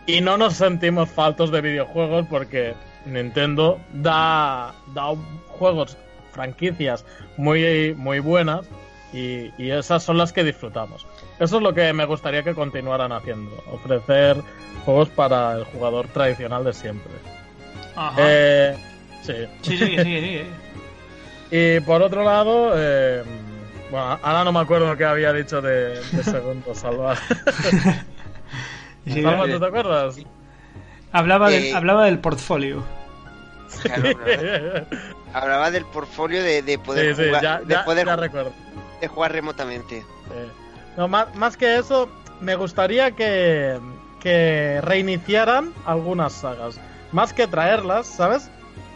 D: Y no nos sentimos faltos de videojuegos porque Nintendo da, da juegos, franquicias muy, muy buenas y, y esas son las que disfrutamos. Eso es lo que me gustaría que continuaran haciendo, ofrecer juegos para el jugador tradicional de siempre.
A: Ajá.
D: Eh, sí.
A: Sí, sigue, sigue, sigue.
D: Y por otro lado, eh, bueno, ahora no me acuerdo qué había dicho de, de segundo salvar.
A: Sí,
D: Salva, ¿tú te acuerdas?
A: hablaba, del,
C: Eh,
A: hablaba del portfolio.
C: Claro. Hablaba del portfolio de, de poder
D: Sí, sí,
C: jugar,
D: ya,
C: de
D: ya-
C: poder
D: ya recuerdo.
C: de jugar remotamente.
D: Sí. No, más, más que eso, me gustaría que, que reiniciaran algunas sagas. Más que traerlas, ¿sabes?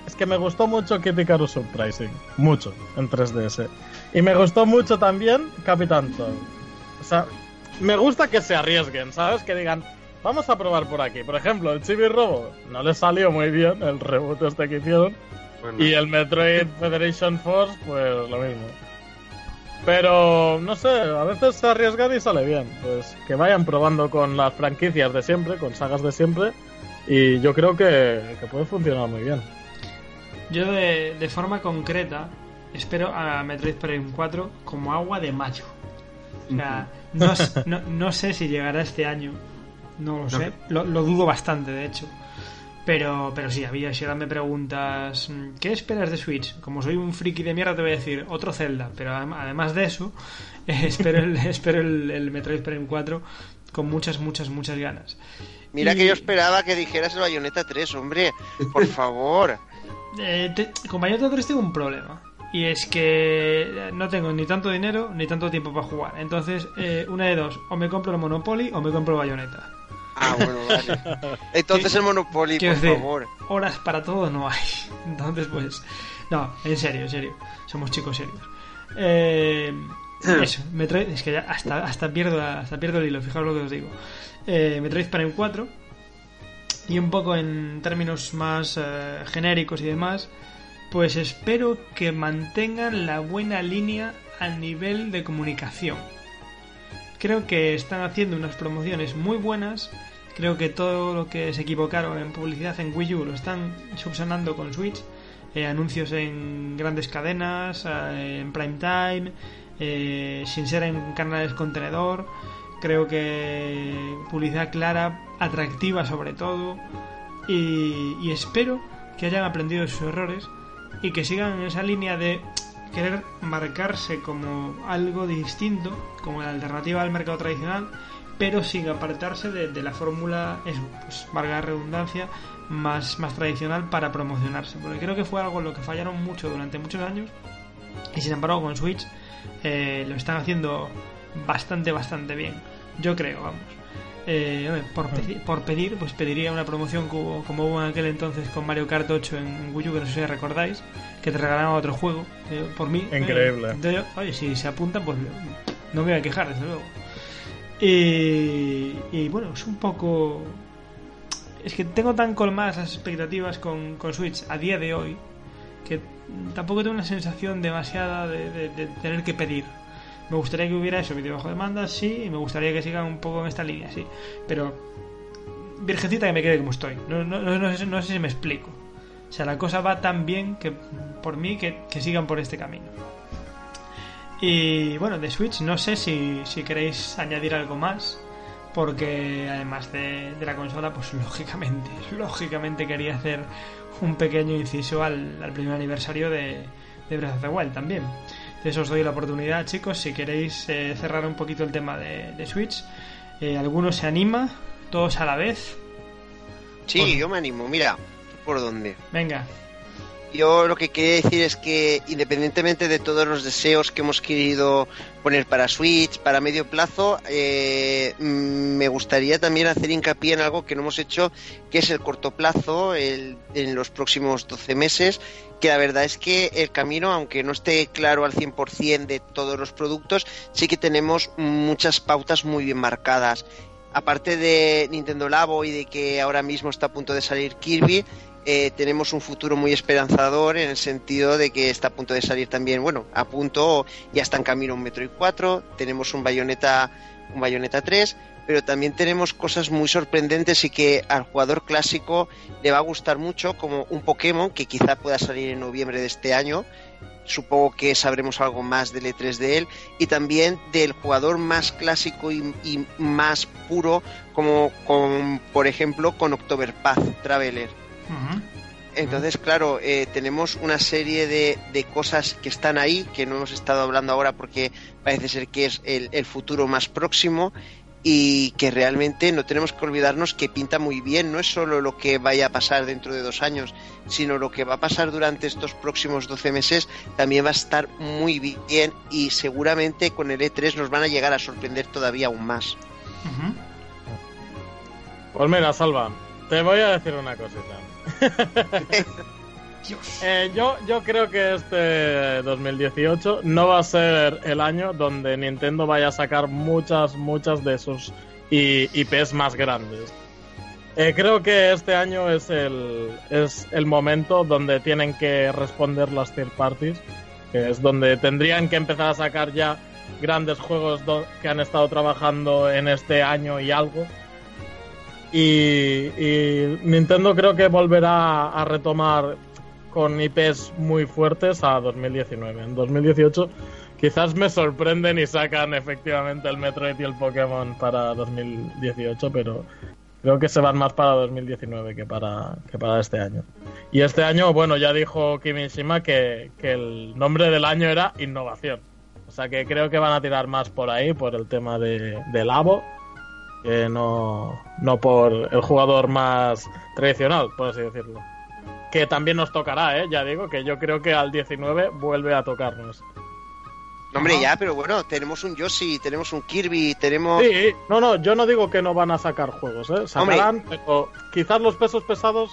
D: Es que me gustó mucho Kid Icarus Surprising. Mucho, en 3DS. Y me gustó mucho también Capitán Toad. O sea, me gusta que se arriesguen, ¿sabes? Que digan, vamos a probar por aquí. Por ejemplo, el Chibi Robo no le salió muy bien el reboot este que hicieron.
B: Bueno,
D: Y el Metroid Federation Force, pues lo mismo. Pero, no sé, a veces se arriesgan y sale bien. Pues que vayan probando con las franquicias de siempre, con sagas de siempre. Y yo creo que, que puede funcionar muy bien.
A: Yo de, de forma concreta espero a Metroid Prime 4 como agua de mayo. O sea, no, s- no, no sé si llegará este año. No lo sé. Lo, lo dudo bastante, de hecho. Pero, pero sí, había, si ahora me preguntas, mm, ¿qué esperas de Switch? Como soy un friki de mierda, te voy a decir otro Zelda. Pero además de eso, espero, el, espero el, el Metroid Prime 4 con muchas, muchas, muchas ganas.
C: Mira que yo esperaba que dijeras el Bayonetta 3, hombre, por favor.
A: Eh, con Bayonetta 3 tengo un problema. Y es que no tengo ni tanto dinero ni tanto tiempo para jugar. Entonces, eh, una de dos, o me compro el Monopoly o me compro Bayonetta.
C: Bueno, vale. Entonces el Monopoly, por favor.
A: Horas para todo no hay. Entonces, pues. No, en serio, en serio. Somos chicos serios. Eh, eso, Metroid, es que ya hasta, hasta, pierdo, hasta pierdo el hilo, fijaos lo que os digo. Eh, Metroid Prime 4. Y un poco en términos más eh, genéricos y demás, pues espero que mantengan la buena línea a nivel de comunicación. Creo que están haciendo unas promociones muy buenas. Creo que todo lo que se equivocaron en publicidad en Wii U lo están subsanando con Switch. Eh, anuncios en grandes cadenas, en prime time, eh, sin ser en canales contenedor. Creo que publicidad clara, atractiva sobre todo. Y, espero que hayan aprendido sus errores y que sigan en esa línea de querer marcarse como algo distinto, como la alternativa al mercado tradicional, pero sin apartarse de, la fórmula, es, pues, redundancia, más, más tradicional para promocionarse. Porque creo que fue algo en lo que fallaron mucho durante muchos años. Y sin embargo, con Switch eh, lo están haciendo bastante, bastante bien. Yo creo, vamos. Eh, por, por, pedir, pues pediría una promoción como, como, hubo en aquel entonces con Mario Kart 8 en Wii U, que no sé si recordáis, que te regalaban otro juego. Eh, por mí.
D: Increíble.
A: oye, si se apuntan, pues no me voy a quejar, desde luego. Y, bueno, es un poco. Es que tengo tan colmadas las expectativas con, con Switch a día de hoy que tampoco tengo una sensación demasiada de, tener que pedir. Me gustaría que hubiera eso, vídeo bajo demanda, sí, y me gustaría que sigan un poco en esta línea, sí. Pero, virgencita que me quede como estoy. No, no, no, sé, no sé si me explico. O sea, la cosa va tan bien que por mí que, sigan por este camino. Y bueno, de Switch, no sé si, si queréis añadir algo más. Porque además de, de la consola, pues lógicamente, lógicamente quería hacer un pequeño inciso al, primer aniversario de, de Breath of the Wild también. Entonces os doy la oportunidad, chicos, si queréis eh, cerrar un poquito el tema de, Switch. Eh, ¿Alguno se anima? ¿Todos a la vez?
C: Sí, yo me animo, mira, ¿por dónde?
A: Venga.
C: Yo lo que quería decir es que independientemente de todos los deseos que hemos querido poner para Switch, para medio plazo, eh, mm, me gustaría también hacer hincapié en algo que no hemos hecho, que es el corto plazo, en los próximos 12 meses, que la verdad es que el camino, aunque no esté claro al 100% de todos los productos, sí que tenemos muchas pautas muy bien marcadas. Aparte de Nintendo Labo y de que ahora mismo está a punto de salir Kirby, eh, tenemos un futuro muy esperanzador en el sentido de que está a punto de salir también, bueno, a punto, ya está en camino un Metroid 4, tenemos un Bayonetta, un Bayonetta 3, pero también tenemos cosas muy sorprendentes y que al jugador clásico le va a gustar mucho, como un Pokémon que quizá pueda salir en noviembre de este año. Supongo que sabremos algo más del E3 de él y también del jugador más clásico y, más puro, como con, por ejemplo con Octoberpath Traveler entonces, claro, eh, tenemos una serie de, cosas que están ahí, que no hemos estado hablando ahora porque parece ser que es el, futuro más próximo y que realmente no tenemos que olvidarnos que pinta muy bien, no es solo lo que vaya a pasar dentro de dos años, sino lo que va a pasar durante estos próximos 12 meses también va a estar muy bien y seguramente con el E3 nos van a llegar a sorprender todavía aún más.
D: Pues mira, Salva, te voy a decir una cosita. Eh, yo, yo creo que este 2018 no va a ser el año donde Nintendo vaya a sacar muchas, muchas de sus IPs más grandes. Eh, creo que este año es el, es el momento donde tienen que responder las third parties, que es donde tendrían que empezar a sacar ya grandes juegos que han estado trabajando en este año y algo y, Nintendo creo que volverá a retomar con IPs muy fuertes a 2019. En 2018 quizás me sorprenden y sacan efectivamente el Metroid y el Pokémon para 2018, pero Creo que se van más para 2019 que para, que para este año. Y este año, bueno, ya dijo Kimishima que, que el nombre del año era innovación. O sea que creo que van a tirar más por ahí, por el tema de, Abo, que no, no por el jugador más tradicional, por así decirlo. Que también nos tocará, ¿eh? Ya digo que yo creo que al 19 vuelve a tocarnos.
C: No, hombre, ya, pero bueno, tenemos un Yoshi, tenemos un Kirby, tenemos...
D: Sí, no, no, yo no digo que no van a sacar juegos, ¿eh? Sacarán, pero quizás los pesos pesados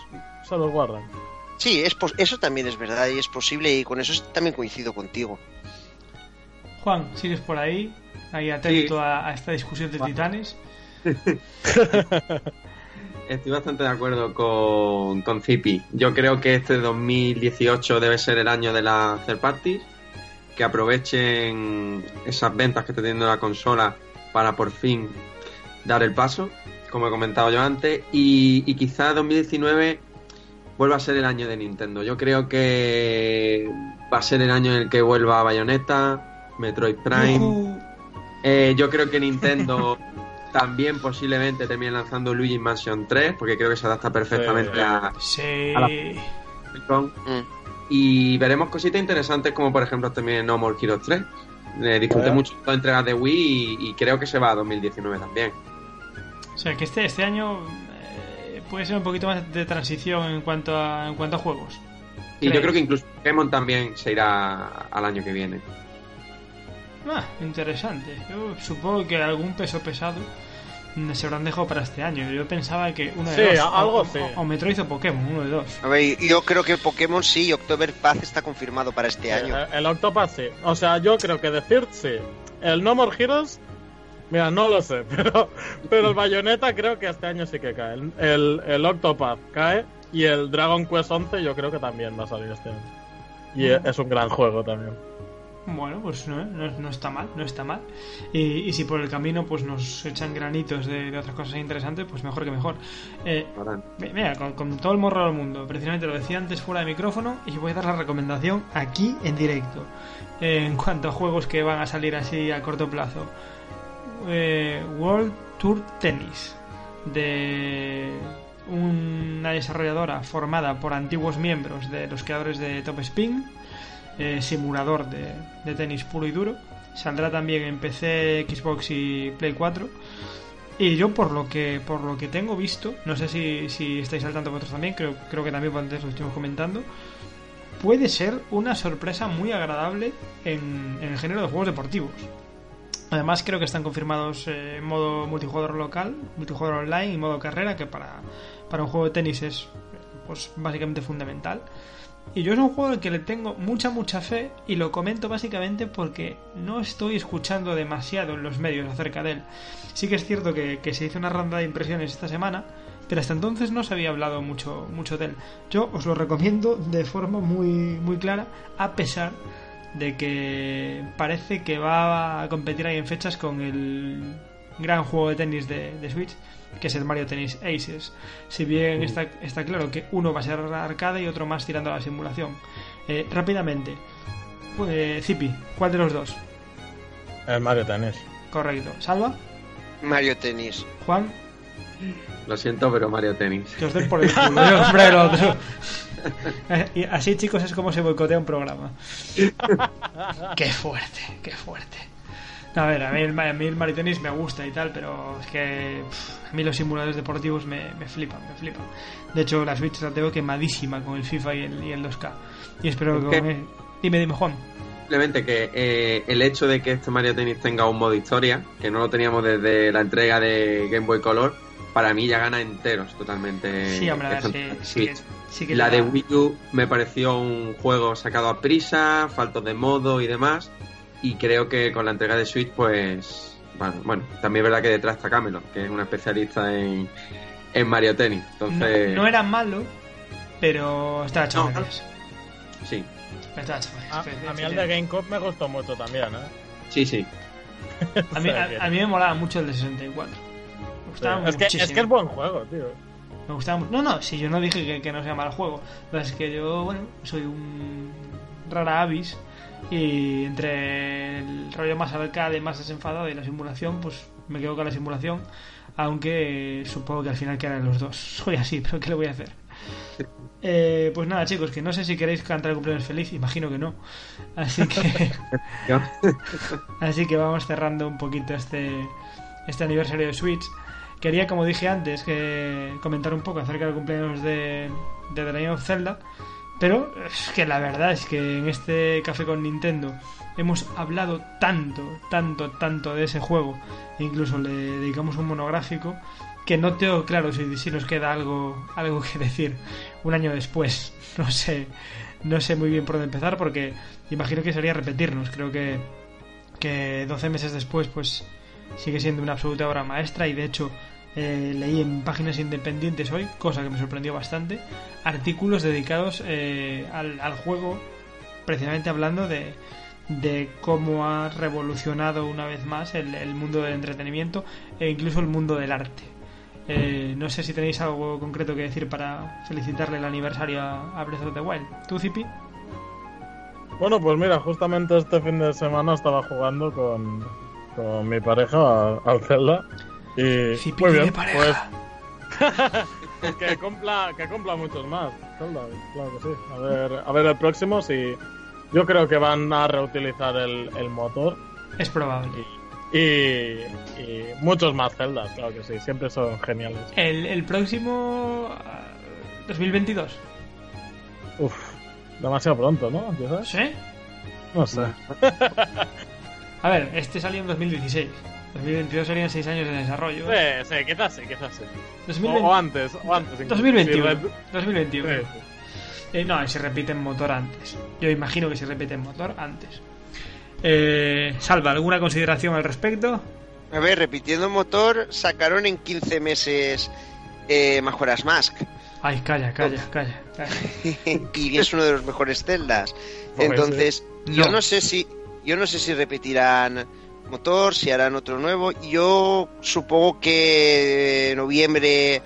D: se los guardan.
C: Sí, es pos- eso también es verdad y es posible y con eso es- también coincido contigo.
A: Juan, sigues por ahí, ahí atento
B: Sí.
A: a, a esta discusión de titanes.
B: Estoy bastante de acuerdo con, con Zipi. Yo creo que este 2018 debe ser el año de la third party. Que aprovechen esas ventas que está teniendo la consola para por fin dar el paso, como he comentado yo antes. Y, y quizá 2019 vuelva a ser el año de Nintendo. Yo creo que va a ser el año en el que vuelva Bayonetta, Metroid Prime.
A: Yujú.
B: Eh, yo creo que Nintendo también posiblemente termine lanzando Luigi Mansion 3, porque creo que se adapta perfectamente
D: Sí.
B: a
A: Sí.
B: A la- Joy-Con.
C: Mm.
B: Y veremos cositas interesantes como por ejemplo también No More Heroes 3. Eh, disfruté mucho de las entregas de Wii y, y creo que se va a 2019 también.
A: O sea que este, este año eh, puede ser un poquito más de transición en cuanto a, en cuanto a juegos.
B: Y yo creo que incluso Pokémon también se irá al año que viene.
A: Ah, interesante. Yo supongo que algún peso pesado mm, se habrán dejado para este año. Yo pensaba que uno de
D: Sí,
A: dos.
D: algo
A: o,
D: sí.
A: o- o Metroid o Pokémon, uno de dos.
C: A ver, yo creo que Pokémon sí y Octoberpath está confirmado para este año.
D: Eh, El Octopath sí. O sea, yo creo que decir sí. El No More Heroes, mira, no lo sé, pero, pero el Bayonetta creo que este año sí que cae. El, el, el Octopath cae y el Dragon Quest 11 yo creo que también va a salir este año. Y e- es un gran juego también.
A: Bueno, pues no, no, no está mal, no está mal. Y, y si por el camino pues nos echan granitos de, de otras cosas interesantes, pues mejor que mejor. Eh, mira, con, con todo el morro del mundo, precisamente lo decía antes fuera de micrófono y voy a dar la recomendación aquí en directo. Eh, en cuanto a juegos que van a salir así a corto plazo. Eh, World Tour Tennis de una desarrolladora formada por antiguos miembros de los creadores de Top Spin, eh, simulador de, de tenis puro y duro. Saldrá también en PC, Xbox y Play 4. Y yo por lo que por lo que tengo visto, no sé si, si estáis al tanto vosotros también, creo, creo que también antes lo estuvimos comentando, puede ser una sorpresa muy agradable en, en el género de juegos deportivos. Además creo que están confirmados eh, modo multijugador local, multijugador online y modo carrera, que para, para un juego de tenis es pues básicamente fundamental. Y yo es un juego al que le tengo mucha, mucha fe y lo comento básicamente porque no estoy escuchando demasiado en los medios acerca de él. Sí que es cierto que, que se hizo una ronda de impresiones esta semana, pero hasta entonces no se había hablado mucho, mucho de él. Yo os lo recomiendo de forma muy, muy clara, a pesar de que parece que va a competir ahí en fechas con el gran juego de tenis de, de Switch, que es el Mario Tennis Aces. Si bien está, está claro que uno va a ser arcade y otro más tirando a la simulación. Eh, rápidamente, pues, Zipi, ¿cuál de los dos?
D: El Mario Tennis.
A: Correcto. Salva,
C: Mario Tennis.
A: Juan,
B: lo siento, pero Mario Tennis.
A: que os den por el culo. Yo compré el otro. Eh, y así, chicos, es como se boicotea un programa. qué fuerte, qué fuerte. A ver, a mí el, a mí el Mario Tennis me gusta y tal, pero es que pff, a mí los simuladores deportivos me, me flipan, me flipan. De hecho, la Switch la tengo quemadísima con el FIFA y el, y el 2K. Y espero que... Dime, dime, Juan.
B: Simplemente que eh, el hecho de que este Mario Tennis tenga un modo historia, que no lo teníamos desde la entrega de Game Boy Color, para mí ya gana enteros totalmente.
A: Sí, hombre, ver, sí, sí, sí que
B: La de Wii U me pareció un juego sacado a prisa, faltos de modo y demás. Y creo que con la entrega de Switch, pues. Bueno, bueno también es verdad que detrás está Camelot, que es una especialista en, en Mario Tennis.
A: no,
B: Entonces,
A: no era malo, pero estaba hecho
B: No, sí,
A: Estaba.
D: A,
A: Sí, sí,
D: a mí
A: sí,
D: el
A: sí.
D: de GameCube me gustó mucho también, ¿eh?
B: sí, sí.
A: A mí, a, mí me molaba mucho el de 64. Me gustaba
D: es, que,
A: muchísimo.
D: es que es buen juego, tío.
A: Me gustaba mucho. No, no, si yo no dije que, que no sea mal juego. Pero es que yo, bueno, soy un rara avis. Y entre el rollo más arcade, más desenfadado y la simulación, pues me quedo con la simulación. aunque supongo que al final quedarán los dos. Soy así, pero ¿qué le voy a hacer? Eh, pues nada, chicos, que no sé si queréis cantar el cumpleaños feliz, imagino que no. Así que. así que vamos cerrando un poquito este, este aniversario de Switch. Quería, como dije antes, que comentar un poco acerca del cumpleaños de, de The Legend of Zelda. Pero es que la verdad es que en este café con Nintendo hemos hablado tanto, tanto, tanto de ese juego. E incluso le dedicamos un monográfico que no tengo claro si, si nos queda algo, algo que decir un año después. No sé, no sé muy bien por dónde empezar porque imagino que sería repetirnos. Creo que, que 12 meses después pues sigue siendo una absoluta obra maestra y de hecho eh, leí en páginas independientes hoy, cosa que me sorprendió bastante, artículos dedicados eh, al, juego, precisamente hablando de, de, cómo ha revolucionado una vez más el, mundo del entretenimiento e incluso el mundo del arte. Eh, no sé si tenéis algo concreto que decir para felicitarle el aniversario a, a Breath of the Wild. ¿Tú, Zipi?
D: Bueno, pues mira, justamente este fin de semana estaba jugando con, con mi pareja al Zelda. Y
A: Zipi
D: muy
A: tiene
D: bien,
A: pareja.
D: pues que cumpla, que cumpla muchos más. Zelda, claro que sí. A ver, a ver el próximo si yo creo que van a reutilizar el, el motor
A: Es probable.
D: y, y, y muchos más Zeldas, claro que sí. Siempre son geniales.
A: El, el próximo. ah, 2022.
D: Uf, demasiado pronto, ¿no?
A: ¿Sí?
D: No sé.
A: A ver, este salió en 2016. 2022 serían 6 años de desarrollo.
D: Sí, sí, quizás sí, quizás sí.
A: 2020
D: O, o antes, o antes. incluso.
A: 2021.
D: Sí, re-
A: 2021.
D: sí, sí.
A: Eh, no, se repite en motor antes. Yo imagino que se repite en motor antes. Eh, Salva, ¿alguna consideración al respecto?
C: A ver, repitiendo motor, sacaron en 15 meses eh, Majora's Mask.
A: Ay, calla, calla, calla. calla.
C: y es uno de los mejores celdas. Entonces, yo
A: no
C: sé si yo no sé si repetirán motor, si harán otro nuevo. Yo supongo que noviembre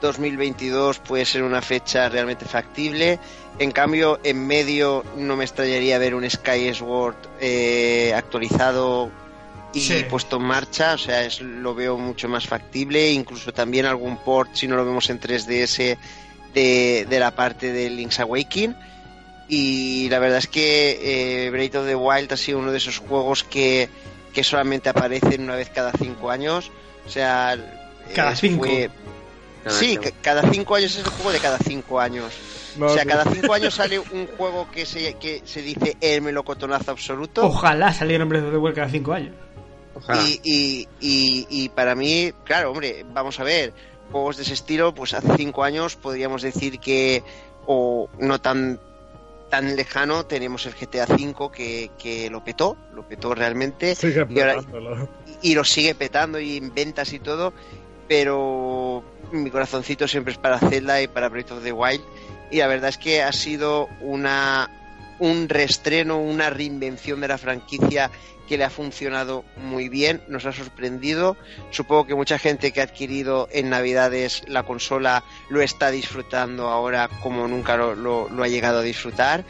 C: 2022 puede ser una fecha realmente factible. En cambio, en medio no me extrañaría ver un Sky Sword eh, actualizado y
A: Sí.
C: puesto en marcha. O sea, es, lo veo mucho más factible. Incluso también algún port, si no lo vemos en 3DS, de, de la parte de Link's Awakening. Y la verdad es que eh, Breath of the Wild ha sido uno de esos juegos que, que solamente aparecen una vez cada cinco años. O sea,
A: Cada cinco.
C: fue-
B: Cada
C: Sí, cada cinco años es el juego de cada cinco años. O sea, cada cinco años sale un juego que se, que se dice el melocotonazo absoluto.
A: Ojalá saliera un Breath of the Wild cada 5 años.
B: Ojalá.
C: Y, y, y, y para mí, claro, hombre, vamos a ver, juegos de ese estilo, pues hace cinco años podríamos decir que, o no tan tan lejano, tenemos el GTA V que, que lo petó, lo petó realmente,
D: Sigue
C: y ahora-
D: petándolo.
C: y lo sigue petando y en ventas y todo, pero mi corazoncito siempre es para Zelda y para Breath of the Wild y la verdad es que ha sido una un reestreno, una reinvención de la franquicia que le ha funcionado muy bien, nos ha sorprendido. Supongo que mucha gente que ha adquirido en Navidades la consola lo está disfrutando ahora como nunca lo ha llegado a disfrutar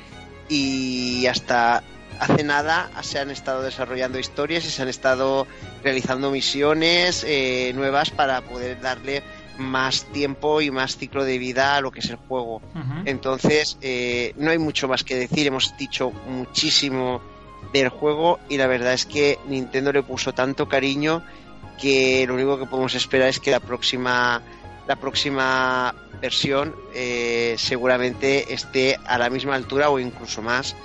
C: y hasta hace nada se han estado desarrollando historias y se han estado realizando misiones eh, nuevas para poder darle más tiempo y más ciclo de vida a lo que es el juego. Entonces, eh, no hay mucho más que decir. Hemos dicho muchísimo del juego y la verdad es que Nintendo le puso tanto cariño que lo único que podemos esperar es que la próxima la próxima versión eh, seguramente esté a la misma altura o incluso más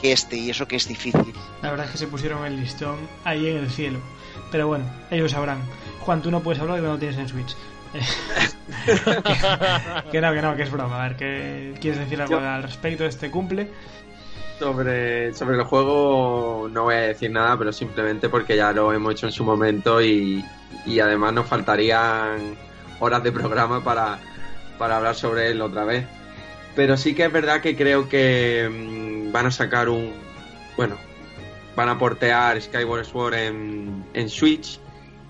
C: que este y eso que es difícil.
A: La verdad es que se pusieron el listón ahí en el cielo. Pero bueno, ellos sabrán. Juan, tú no puedes hablar de que no tienes en Switch. que no, que no, que es broma. A ver, ¿qué quieres decir algo al respecto de este cumple?
B: Sobre, sobre el juego no voy a decir nada, pero simplemente porque ya lo hemos hecho en su momento y, y además nos faltarían horas de programa para, para hablar sobre él otra vez. Pero sí que es verdad que creo que mm, van a sacar un... Bueno, van a portear Skyward Sword en, en Switch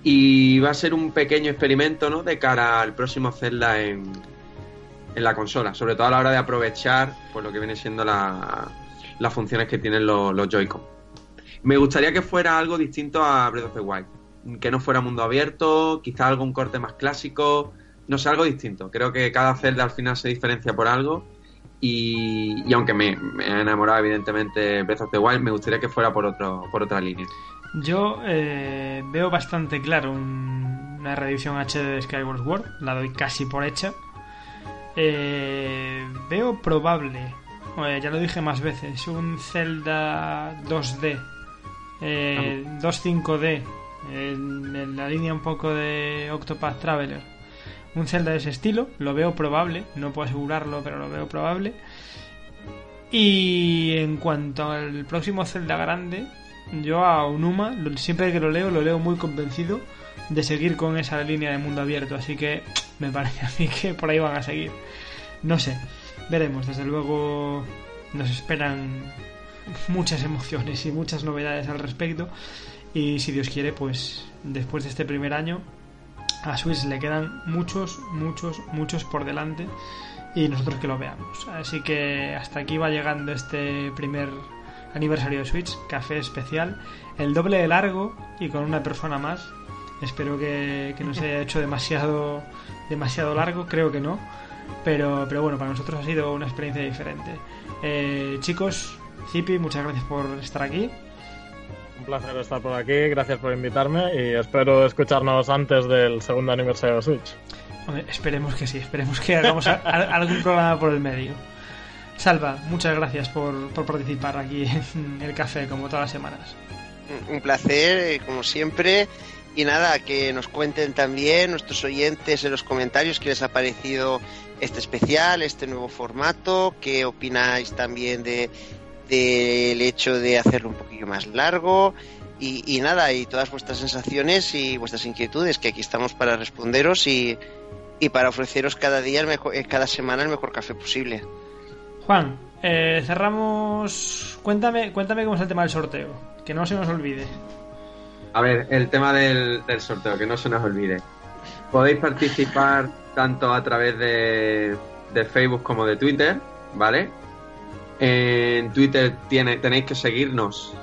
B: y va a ser un pequeño experimento ¿no? de cara al próximo Zelda en, en la consola, sobre todo a la hora de aprovechar pues, lo que viene siendo la, las funciones que tienen los, los Joy-Con. Me gustaría que fuera algo distinto a Breath of the Wild. que no fuera mundo abierto, quizá algún corte más clásico, no sé, algo distinto. Creo que cada Zelda al final se diferencia por algo y, y aunque me, me, ha enamorado evidentemente Breath of the Wild, me gustaría que fuera por, otro, por otra línea.
A: Yo eh, veo bastante claro un, una reedición HD de Skyward Sword, la doy casi por hecha. Eh, veo probable, ya lo dije más veces, un Zelda 2D, eh, 2.5D, en, en la línea un poco de Octopath Traveler. Un Zelda de ese estilo, lo veo probable, no puedo asegurarlo, pero lo veo probable. Y en cuanto al próximo Zelda grande, yo a Unuma, siempre que lo leo, lo leo muy convencido de seguir con esa línea de mundo abierto. Así que me parece a mí que por ahí van a seguir. No sé, veremos. Desde luego nos esperan muchas emociones y muchas novedades al respecto. Y si Dios quiere, pues después de este primer año, a Switch le quedan muchos, muchos, muchos por delante. Y nosotros que lo veamos. Así que hasta aquí va llegando este primer aniversario de Switch, café especial, el doble de largo y con una persona más. Espero que, que no se haya hecho demasiado, demasiado largo, creo que no. Pero, pero bueno, para nosotros ha sido una experiencia diferente. Eh, chicos, Zipi, muchas gracias por estar aquí.
D: Un placer estar por aquí, gracias por invitarme y espero escucharnos antes del segundo aniversario de Switch.
A: Hombre, esperemos que sí, esperemos que hagamos a, a, algún programa por el medio. Salva, muchas gracias por, por, participar aquí en el café, como todas las semanas.
C: Un placer, como siempre. Y nada, que nos cuenten también nuestros oyentes en los comentarios qué les ha parecido este especial, este nuevo formato, qué opináis también de del hecho de hacerlo un poquillo más largo y, y, nada, y todas vuestras sensaciones y vuestras inquietudes, que aquí estamos para responderos y, y para ofreceros cada día, el mejor, cada semana el mejor café posible.
A: Juan, eh, cerramos. Cuéntame, cuéntame cómo es el tema del sorteo, que no se nos olvide.
B: A ver, el tema del, del sorteo, que no se nos olvide. Podéis participar tanto a través de, de Facebook como de Twitter, ¿vale? En Twitter tiene, tenéis que seguirnos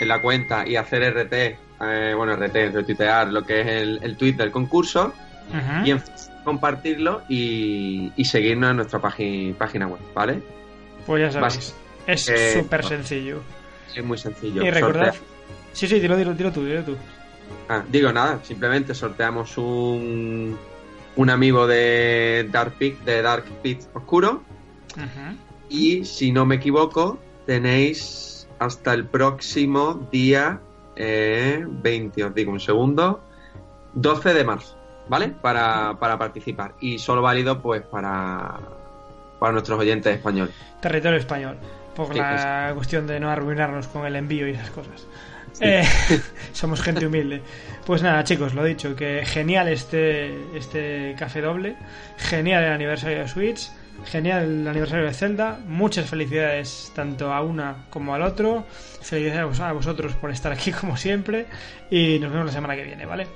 B: en la cuenta y hacer RT, eh, bueno, RT, retuitear lo que es el, el tweet del concurso uh -huh. y en, compartirlo y, y, seguirnos en nuestra página, página web, ¿vale?
A: Pues ya sabéis, es súper eh, sencillo.
B: Es muy sencillo.
A: Y recordad. Sí, sí, dilo, dilo, dilo tú, dilo tú.
B: Ah, digo nada, simplemente sorteamos un, un amigo de Dark Peak, de Dark Pit Oscuro. Uh -huh. Y si no me equivoco, tenéis hasta el próximo día eh, 20, os digo un segundo, 12 de marzo, ¿vale? Para, para participar. Y solo válido pues para, para nuestros oyentes españoles.
A: Territorio español, por sí, la es... cuestión de no arruinarnos con el envío y esas cosas. Sí. Eh, somos gente humilde. Pues nada, chicos, lo dicho, que genial este, este café doble, genial el aniversario de Switch, genial el aniversario de Zelda, muchas felicidades tanto a una como al otro, felicidades a vosotros por estar aquí como siempre y nos vemos la semana que viene, ¿vale?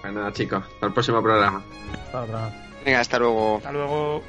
B: Pues nada, chicos, hasta el próximo programa.
C: Hasta, Venga, hasta luego.
A: Hasta luego.